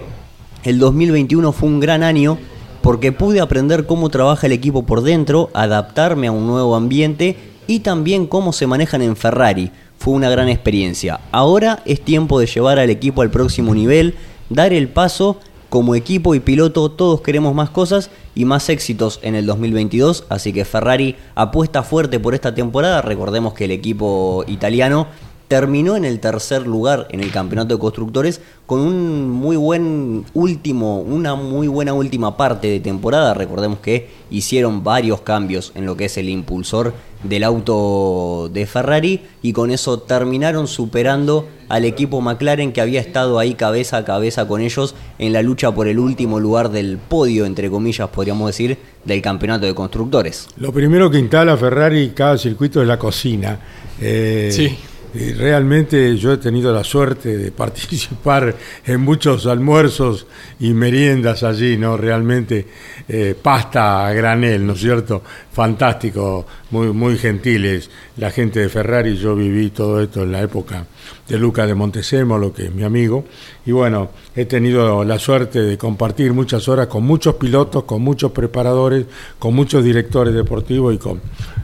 el 2021 fue un gran año porque pude aprender cómo trabaja el equipo por dentro, adaptarme a un nuevo ambiente y también cómo se manejan en Ferrari. Fue una gran experiencia. Ahora es tiempo de llevar al equipo al próximo nivel, dar el paso. Como equipo y piloto todos queremos más cosas y más éxitos en el 2022, así que Ferrari apuesta fuerte por esta temporada. Recordemos que el equipo italiano terminó en el tercer lugar en el campeonato de constructores con un muy buen último, una muy buena última parte de temporada. Recordemos que hicieron varios cambios en lo que es el impulsor del auto de Ferrari y con eso terminaron superando al equipo McLaren que había estado ahí cabeza a cabeza con ellos en la lucha por el último lugar del podio, entre comillas, podríamos decir, del campeonato de constructores. Lo primero que instala Ferrari cada circuito es la cocina. Eh, Sí. Y realmente yo he tenido la suerte de participar en muchos almuerzos y meriendas allí, ¿no? Realmente eh, pasta a granel, ¿no es cierto? Fantástico, muy, muy gentiles. La gente de Ferrari, yo viví todo esto en la época de Luca de Montezemolo, que es mi amigo, y bueno, he tenido la suerte de compartir muchas horas con muchos pilotos, con muchos preparadores, con muchos directores deportivos y con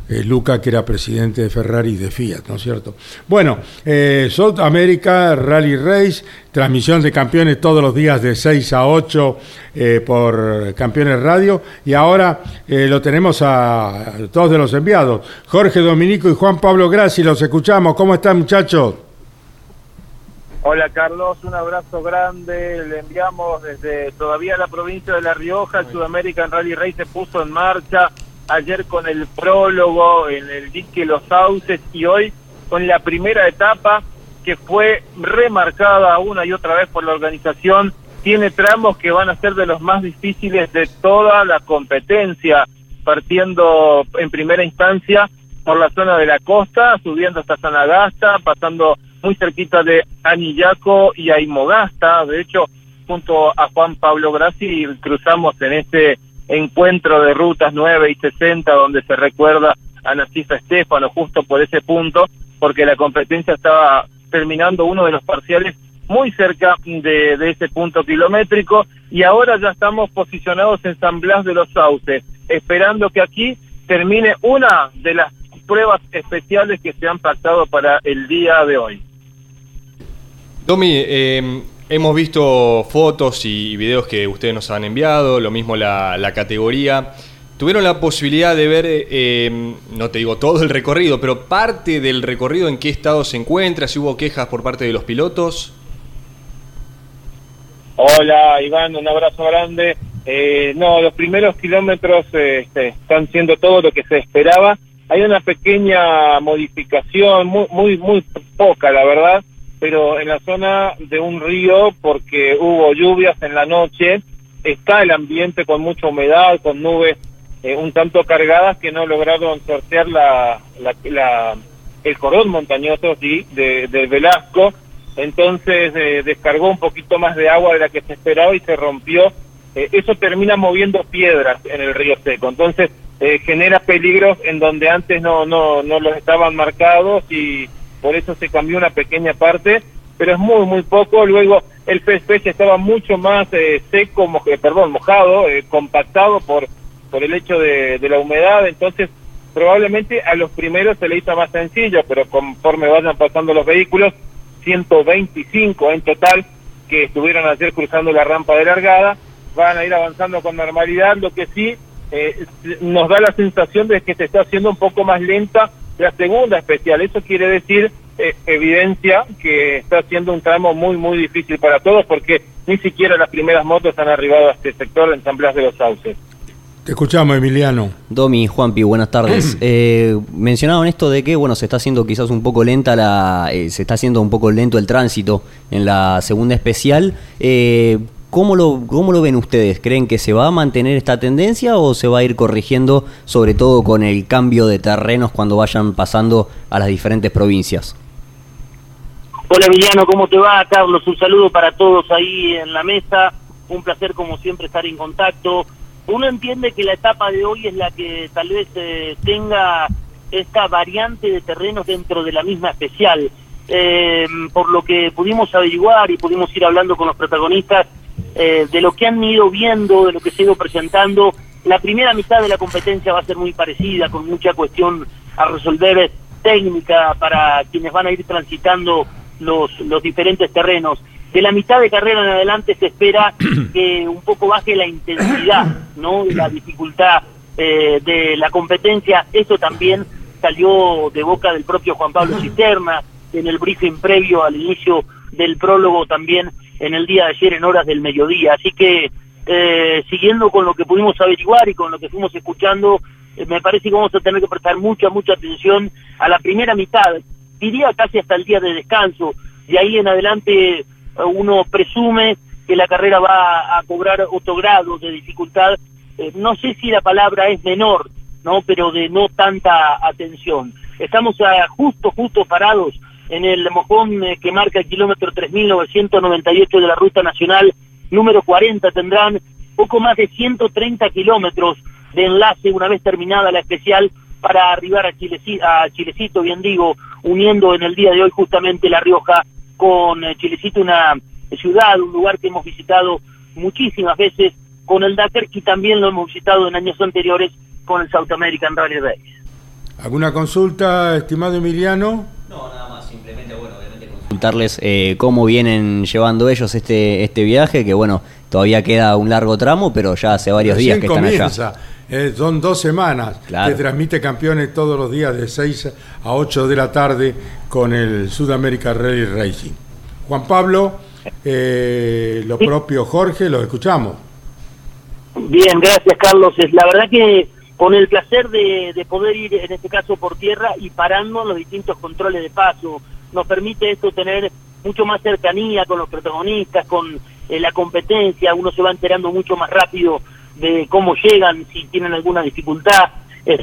eh, Luca, que era presidente de Ferrari y de Fiat, ¿no es cierto? Bueno, eh, South America Rally Race, transmisión de campeones todos los días de 6 a 8 eh, por Campeones Radio, y ahora lo tenemos a, todos de los enviados, Jorge Dominico y Juan Pablo Grassi, los escuchamos, ¿cómo están muchachos? Hola Carlos, un abrazo grande. Le enviamos desde todavía la provincia de La Rioja. El Sudamerican Rally Race se puso en marcha ayer con el prólogo en el dique Los Sauces y hoy con la primera etapa que fue remarcada una y otra vez por la organización. Tiene tramos que van a ser de los más difíciles de toda la competencia, partiendo en primera instancia por la zona de la costa, subiendo hasta Sanagasta, pasando muy cerquita de Anillaco y Aymogasta. De hecho, junto a Juan Pablo Grassi cruzamos en este encuentro de rutas 9 y 60 donde se recuerda a Nacifa Estefano justo por ese punto, porque la competencia estaba terminando uno de los parciales muy cerca de, de ese punto kilométrico y ahora ya estamos posicionados en San Blas de los Sauces, esperando que aquí termine una de las pruebas especiales que se han pactado para el día de hoy. Domi, eh, hemos visto fotos y videos que ustedes nos han enviado, lo mismo la, la categoría. ¿Tuvieron la posibilidad de ver, eh, no te digo todo el recorrido, pero parte del recorrido en qué estado se encuentra? Si hubo quejas por parte de los pilotos. Hola Iván, un abrazo grande. Eh, no, los primeros kilómetros eh, este, están siendo todo lo que se esperaba. Hay una pequeña modificación, muy, muy, muy poca, la verdad, pero en la zona de un río, porque hubo lluvias en la noche, está el ambiente con mucha humedad, con nubes eh, un tanto cargadas que no lograron sortear la, la, la- el cordón montañoso sí, de, de Velasco. Entonces eh, descargó un poquito más de agua de la que se esperaba y se rompió. Eh, eso termina moviendo piedras en el río seco. Entonces eh, genera peligros en donde antes no, no, no los estaban marcados y por eso se cambió una pequeña parte, pero es muy, muy poco. Luego el PSP estaba mucho más eh, seco, eh, perdón, mojado, eh, compactado por, por el hecho de, de la humedad. Entonces probablemente a los primeros se le hizo más sencillo, pero conforme vayan pasando los vehículos, 125 en total que estuvieron ayer cruzando la rampa de largada, van a ir avanzando con normalidad, lo que sí eh, nos da la sensación de que se está haciendo un poco más lenta la segunda especial. Eso quiere decir, eh, evidencia que está siendo un tramo muy, muy difícil para todos porque ni siquiera las primeras motos han arribado a este sector en San Blas de los Sauces. Te escuchamos, Emiliano. Domi, Juanpi, buenas tardes. Eh, mencionaban esto de que bueno se está haciendo quizás un poco lenta la, eh, se está haciendo un poco lento el tránsito en la segunda especial. Eh, ¿Cómo lo, ¿Cómo lo ven ustedes? ¿Creen que se va a mantener esta tendencia o se va a ir corrigiendo, sobre todo con el cambio de terrenos cuando vayan pasando a las diferentes provincias? Hola Emiliano, ¿cómo te va? Carlos, un saludo para todos ahí en la mesa. Un placer como siempre estar en contacto. uno entiende que la etapa de hoy es la que tal vez eh, tenga esta variante de terrenos dentro de la misma especial. Eh, por lo que pudimos averiguar y pudimos ir hablando con los protagonistas eh, de lo que han ido viendo, de lo que se ha ido presentando, la primera mitad de la competencia va a ser muy parecida, con mucha cuestión a resolver técnica para quienes van a ir transitando los, los diferentes terrenos. De la mitad de carrera en adelante se espera que un poco baje la intensidad, ¿no? La dificultad eh, de la competencia. Eso también salió de boca del propio Juan Pablo Cisterna en el briefing previo al inicio del prólogo también en el día de ayer en horas del mediodía. Así que eh, siguiendo con lo que pudimos averiguar y con lo que fuimos escuchando, eh, me parece que vamos a tener que prestar mucha, mucha atención a la primera mitad, diría casi hasta el día de descanso, y ahí en adelante eh, uno presume que la carrera va a cobrar otro grado de dificultad, no sé si la palabra es menor, no, pero de no tanta atención. Estamos justo, justo parados en el mojón que marca el kilómetro 3998 de la ruta nacional número 40 tendrán poco más de 130 kilómetros de enlace una vez terminada la especial para arribar a, a Chilecito, bien digo, uniendo en el día de hoy justamente La Rioja con eh, Chilecito, una ciudad, un lugar que hemos visitado muchísimas veces con el Dakar y también lo hemos visitado en años anteriores con el South American Rally Race. ¿Alguna consulta, estimado Emiliano? Contarles eh, cómo vienen llevando ellos este, este viaje, que bueno, todavía queda un largo tramo, pero ya hace varios días que están allá. Eh, son dos semanas que transmite campeones todos los días de 6 a 8 de la tarde con el Sudamérica Rally Racing. Juan Pablo, eh, lo propio Jorge, lo escuchamos. Bien, gracias Carlos. La verdad que con el placer de, de poder ir en este caso por tierra y parando los distintos controles de paso, nos permite esto tener mucho más cercanía con los protagonistas, con eh, la competencia, uno se va enterando mucho más rápido de cómo llegan, si tienen alguna dificultad.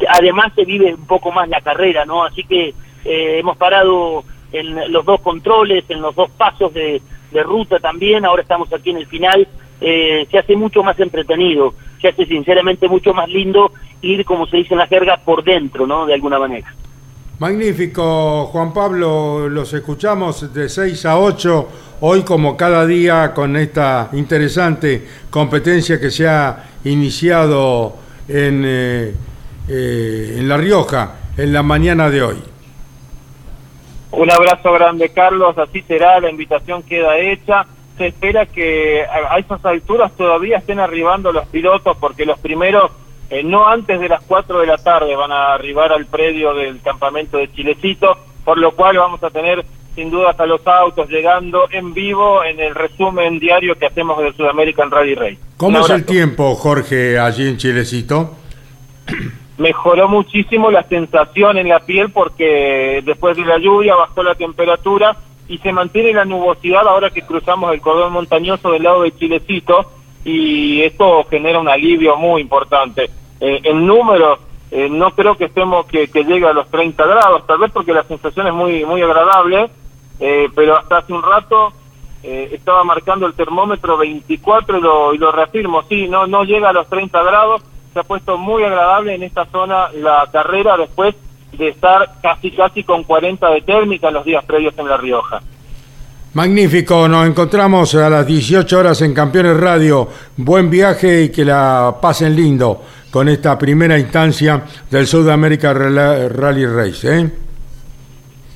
además se vive un poco más la carrera, ¿no? Así que eh, hemos parado en los dos controles, en los dos pasos de, ruta también, ahora estamos aquí en el final, eh, se hace mucho más entretenido, se hace sinceramente mucho más lindo ir, como se dice en la jerga, por dentro, ¿no? De alguna manera. Magnífico, Juan Pablo, los escuchamos de 6 a 8, hoy como cada día con esta interesante competencia que se ha iniciado en, eh, eh, en La Rioja en la mañana de hoy. Un abrazo grande, Carlos, así será, la invitación queda hecha. Se espera que a esas alturas todavía estén arribando los pilotos porque los primeros eh, no antes de las 4 de la tarde van a arribar al predio del campamento de Chilecito, por lo cual vamos a tener sin duda hasta los autos llegando en vivo en el resumen diario que hacemos del Sudamerican Rally Race. ¿Cómo es el tiempo, Jorge, allí en Chilecito? Mejoró muchísimo la sensación en la piel porque después de la lluvia bajó la temperatura y se mantiene la nubosidad ahora que cruzamos el cordón montañoso del lado de Chilecito y esto genera un alivio muy importante. Eh, en número, eh, no creo que estemos que, llegue a los 30 grados, tal vez porque la sensación es muy, muy agradable, eh, pero hasta hace un rato estaba marcando el termómetro 24 y lo, y lo reafirmo, sí, no, no llega a los 30 grados, se ha puesto muy agradable en esta zona la carrera después de estar casi casi con 40 de térmica los días previos en La Rioja. Magnífico, nos encontramos a las 18 horas en Campeones Radio. Buen viaje y que la pasen lindo con esta primera instancia del Sudamérica Rally Race. ¿eh?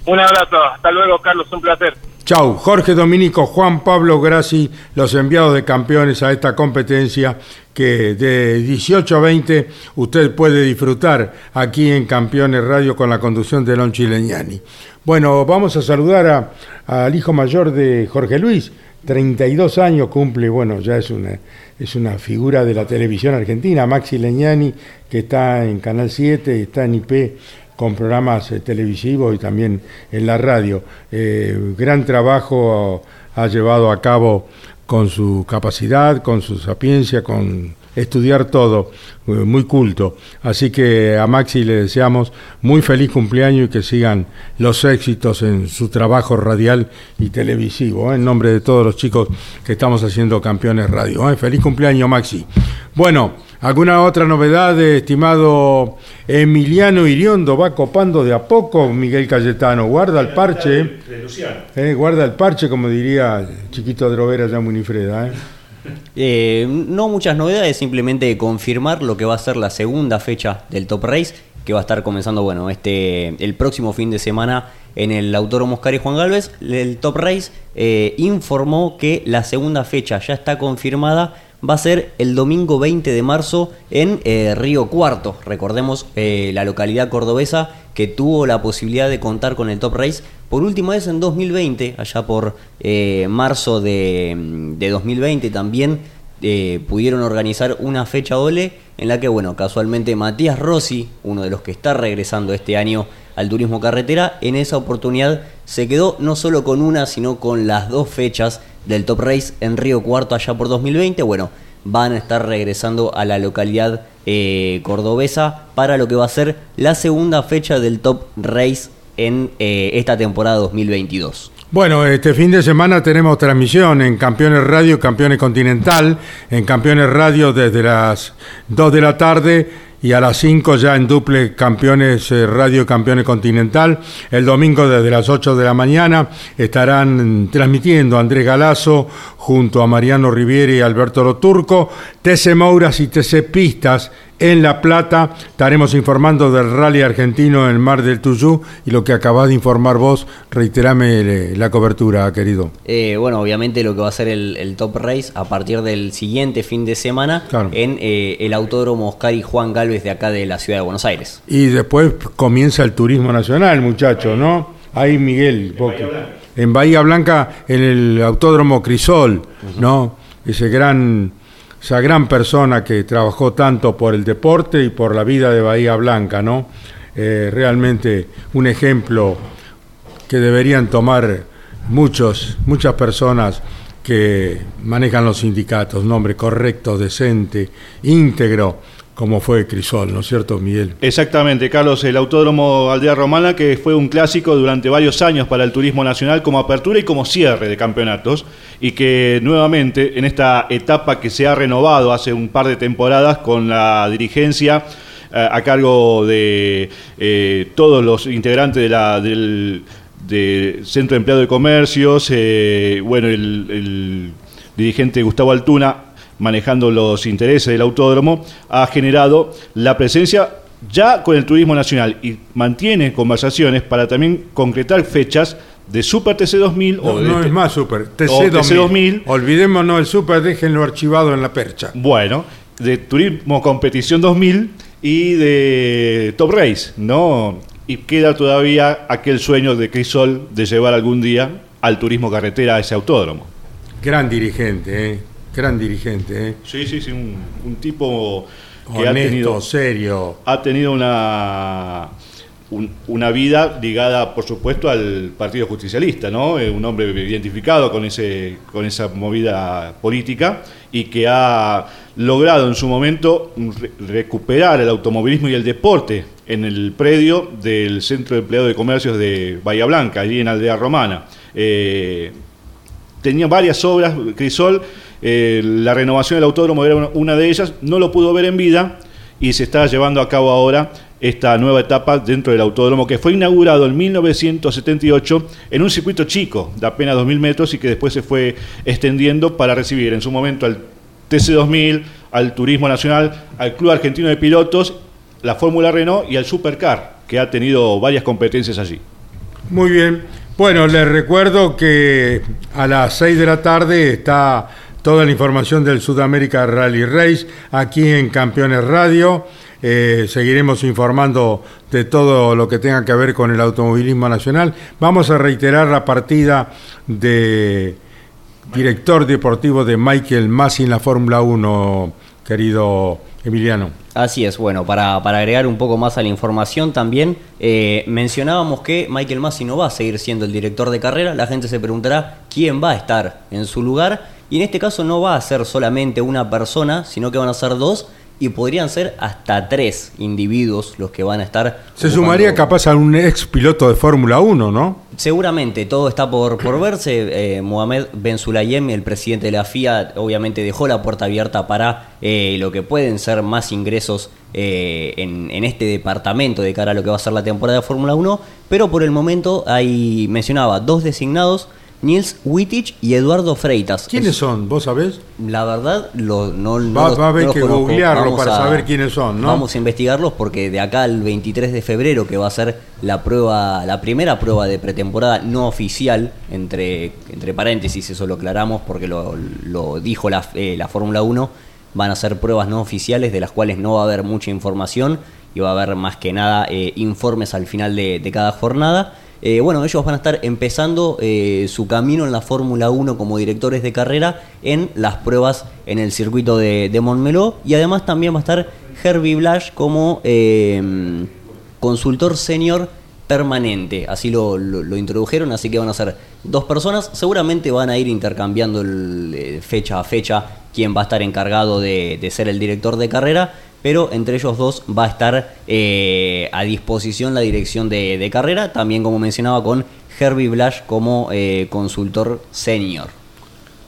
Un abrazo, hasta luego Carlos, un placer. Chau, Jorge Dominico, Juan Pablo Grassi, los enviados de campeones a esta competencia que de 18 a 20 usted puede disfrutar aquí en Campeones Radio con la conducción de Lon Chileñani. Bueno, vamos a saludar al hijo mayor de Jorge Luis, 32 años cumple, bueno, ya es una, es una figura de la televisión argentina, Maxi Leñani, que está en Canal 7, está en IP con programas eh, televisivos y también en la radio. Eh, gran trabajo ha llevado a cabo con su capacidad, con su sapiencia, con estudiar todo, eh, muy culto. Así que a Maxi le deseamos muy feliz cumpleaños y que sigan los éxitos en su trabajo radial y televisivo, ¿eh? en nombre de todos los chicos que estamos haciendo campeones radio. ¿eh? Feliz cumpleaños, Maxi. Bueno, ¿alguna otra novedad, estimado Emiliano Iriondo? Va copando de a poco, Miguel Cayetano. Guarda el parche. Eh, guarda el parche, como diría el chiquito Drovera ya Munifreda. ¿eh? Eh, no muchas novedades, simplemente confirmar lo que va a ser la segunda fecha del Top Race, que va a estar comenzando, bueno, este el próximo fin de semana en el Autódromo Oscar y Juan Galvez. El Top Race eh, informó que la segunda fecha ya está confirmada, va a ser el domingo 20 de marzo en eh, Río Cuarto. Recordemos la localidad cordobesa que tuvo la posibilidad de contar con el Top Race por última vez en 2020, allá por eh, marzo de, de 2020 también eh, pudieron organizar una fecha doble en la que, bueno, casualmente Matías Rossi, uno de los que está regresando este año al turismo carretera, en esa oportunidad se quedó no solo con una, sino con las dos fechas del Top Race en Río Cuarto allá por 2020. Bueno, van a estar regresando a la localidad eh, cordobesa para lo que va a ser la segunda fecha del Top Race en eh, esta temporada 2022. Bueno, este fin de semana tenemos transmisión en Campeones Radio, Campeones Continental, en Campeones Radio desde las 2 de la tarde y a las 5 ya en duple Campeones eh, Radio, Campeones Continental. El domingo desde las 8 de la mañana estarán transmitiendo Andrés Galazo junto a Mariano Riviere y Alberto Loturco, TC Mouras y TC Pistas en La Plata. Estaremos informando del rally argentino en el Mar del Tuyú y lo que acabas de informar vos, reiterame eh, la cobertura, querido. Eh, bueno, obviamente lo que va a ser el, el Top Race a partir del siguiente fin de semana Claro. en eh, el Autódromo Oscar y Juan Galvez de acá de la ciudad de Buenos Aires. Y después comienza el turismo nacional, muchachos, ¿no? Ahí Miguel, en Bahía Blanca, en el Autódromo Crisol, ¿no? Ese gran, esa gran persona que trabajó tanto por el deporte y por la vida de Bahía Blanca, ¿no? Eh, realmente un ejemplo que deberían tomar muchos, muchas personas que manejan los sindicatos, nombre correcto, decente, íntegro, como fue Crisol, ¿no es cierto, Miguel? Exactamente, Carlos, el Autódromo Aldea Romana, que fue un clásico durante varios años para el turismo nacional como apertura y como cierre de campeonatos, y que nuevamente en esta etapa que se ha renovado hace un par de temporadas con la dirigencia eh, a cargo de eh, todos los integrantes de la, del de Centro de Empleado de Comercios, eh, bueno, el dirigente Gustavo Altuna manejando los intereses del autódromo, ha generado la presencia ya con el turismo nacional y mantiene conversaciones para también concretar fechas de Super TC 2000 No, o de no es más Super, TC, o 2000. 2000. Olvidémonos el Super, déjenlo archivado en la percha. Bueno, de Turismo Competición 2000 y de Top Race, ¿no? Y queda todavía aquel sueño de Crisol de llevar algún día al turismo carretera a ese autódromo. Gran dirigente, ¿eh? Gran dirigente, ¿eh? Sí, sí, sí, un, un tipo que Honesto, ha tenido, serio. ha tenido una, un- una vida ligada, por supuesto, al Partido Justicialista, ¿no? Eh, un hombre identificado con, ese, con esa movida política y que ha logrado en su momento re- recuperar el automovilismo y el deporte en el predio del Centro de Empleado de Comercios de Bahía Blanca, allí en Aldea Romana. Eh, tenía varias obras, Crisol, eh, la renovación del autódromo era una- de ellas, no lo pudo ver en vida y se está llevando a cabo ahora esta nueva etapa dentro del autódromo que fue inaugurado en 1978 en un circuito chico de apenas 2.000 metros y que después se fue extendiendo para recibir en su momento al TC2000, al Turismo Nacional, al Club Argentino de Pilotos, la Fórmula Renault y al Supercar, que ha tenido varias competencias allí. Muy bien. Bueno, les recuerdo que a las 6 de la tarde está toda la información del Sudamérica Rally Race aquí en Campeones Radio. Eh, seguiremos informando de todo lo que tenga que ver con el automovilismo nacional. Vamos a reiterar la partida de director deportivo de Michael Massi en la Fórmula 1, querido Emiliano. Así es, bueno, para, para agregar un poco más a la información también, eh, mencionábamos que Michael Masi no va a seguir siendo el director de carrera, la gente se preguntará quién va a estar en su lugar Y en este caso no va a ser solamente una persona, sino que van a ser dos y podrían ser hasta tres individuos los que van a estar. Se sumaría capaz a un ex piloto de Fórmula 1, ¿no? Seguramente, todo está por, por verse. Eh, Mohamed Ben Sulayem, el presidente de la FIA, obviamente dejó la puerta abierta para eh, lo que pueden ser más ingresos eh, en, en este departamento de cara a lo que va a ser la temporada de Fórmula 1. Pero por el momento hay, mencionaba, dos designados, Nils Wittich y Eduardo Freitas. ¿Quiénes Es- son? ¿Vos sabés? La verdad, lo, no, no Va- los- va a haber no que googlearlo para saber quiénes son, ¿no? Vamos a investigarlos porque de acá al 23 de febrero, que va a ser la prueba, la primera prueba de pretemporada no oficial, entre, entre paréntesis, eso lo aclaramos porque lo, lo dijo la, eh, la Fórmula 1, van a ser pruebas no oficiales de las cuales no va a haber mucha información y va a haber más que nada eh, informes al final de, de cada jornada. Eh, bueno, ellos van a estar empezando eh, su camino en la Fórmula 1 como directores de carrera en las pruebas en el circuito de, de Montmeló. Y además también va a estar Herbie Blash como eh, consultor senior permanente, así lo, introdujeron, así que van a ser dos personas, seguramente van a ir intercambiando el, fecha a fecha quién va a estar encargado de, de ser el director de carrera, pero entre ellos dos va a estar eh, a disposición la dirección de, de carrera, también como mencionaba con Herbie Blash como eh, consultor senior.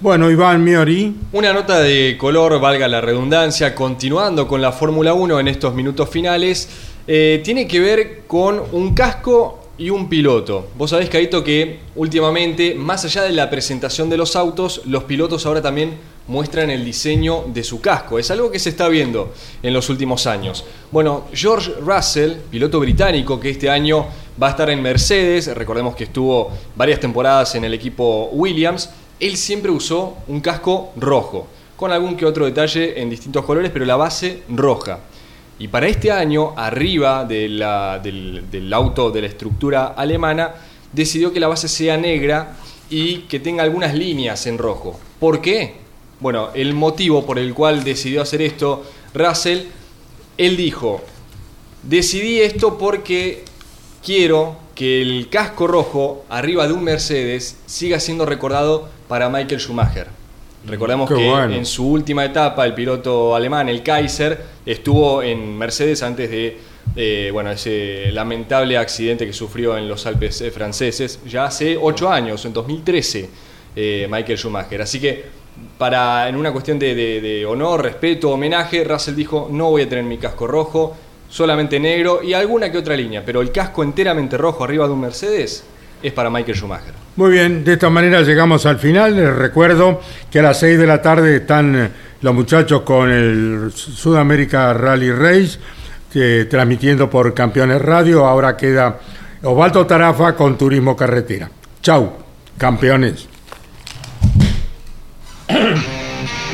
Bueno, Iván Miori. Una nota de color, valga la redundancia, continuando con la Fórmula 1 en estos minutos finales, eh, tiene que ver con un casco y un piloto. Vos sabés, Caito, que últimamente, más allá de la presentación de los autos, los pilotos ahora también muestran el diseño de su casco. Es algo que se está viendo en los últimos años. Bueno, George Russell, piloto británico que este año va a estar en Mercedes, recordemos que estuvo varias temporadas en el equipo Williams, él siempre usó un casco rojo, con algún que otro detalle en distintos colores, pero la base roja. Y para este año, arriba del, del auto de la estructura alemana, decidió que la base sea negra y que tenga algunas líneas en rojo. ¿Por qué? Bueno, el motivo por el cual decidió hacer esto Russell, él dijo, decidí esto porque quiero que el casco rojo arriba de un Mercedes siga siendo recordado para Michael Schumacher. Recordemos Qué que bueno. en su última etapa el piloto alemán, el Kaiser, estuvo en Mercedes antes de eh, bueno, ese lamentable accidente que sufrió en los Alpes eh, franceses ya hace ocho años, en 2013, eh, Michael Schumacher. Así que para en una cuestión de, de- honor, respeto, homenaje, Russell dijo no voy a tener mi casco rojo, solamente negro y alguna que otra línea, pero el casco enteramente rojo arriba de un Mercedes es para Michael Schumacher. Muy bien, de esta manera llegamos al final. Les recuerdo que a las 6 de la tarde están eh, los muchachos con el Sudamérica Rally Race, transmitiendo por Campeones Radio. Ahora queda Osvaldo Tarafa con Turismo Carretera. Chau, campeones.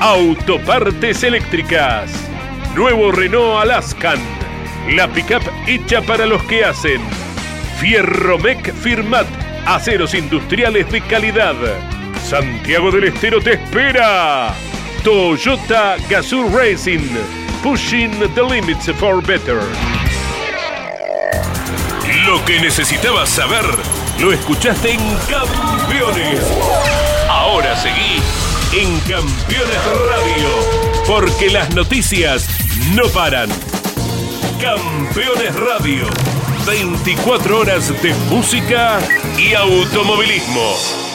autopartes eléctricas. Nuevo Renault Alaskan. La pickup hecha para los que hacen. Fierromec Firmat. Aceros industriales de calidad. Santiago del Estero te espera. Toyota Gazoo Racing. Pushing the limits for better. Lo que necesitabas saber lo escuchaste en Campeones. Ahora seguí en Campeones Radio, porque las noticias no paran. Campeones Radio, 24 horas de música y automovilismo.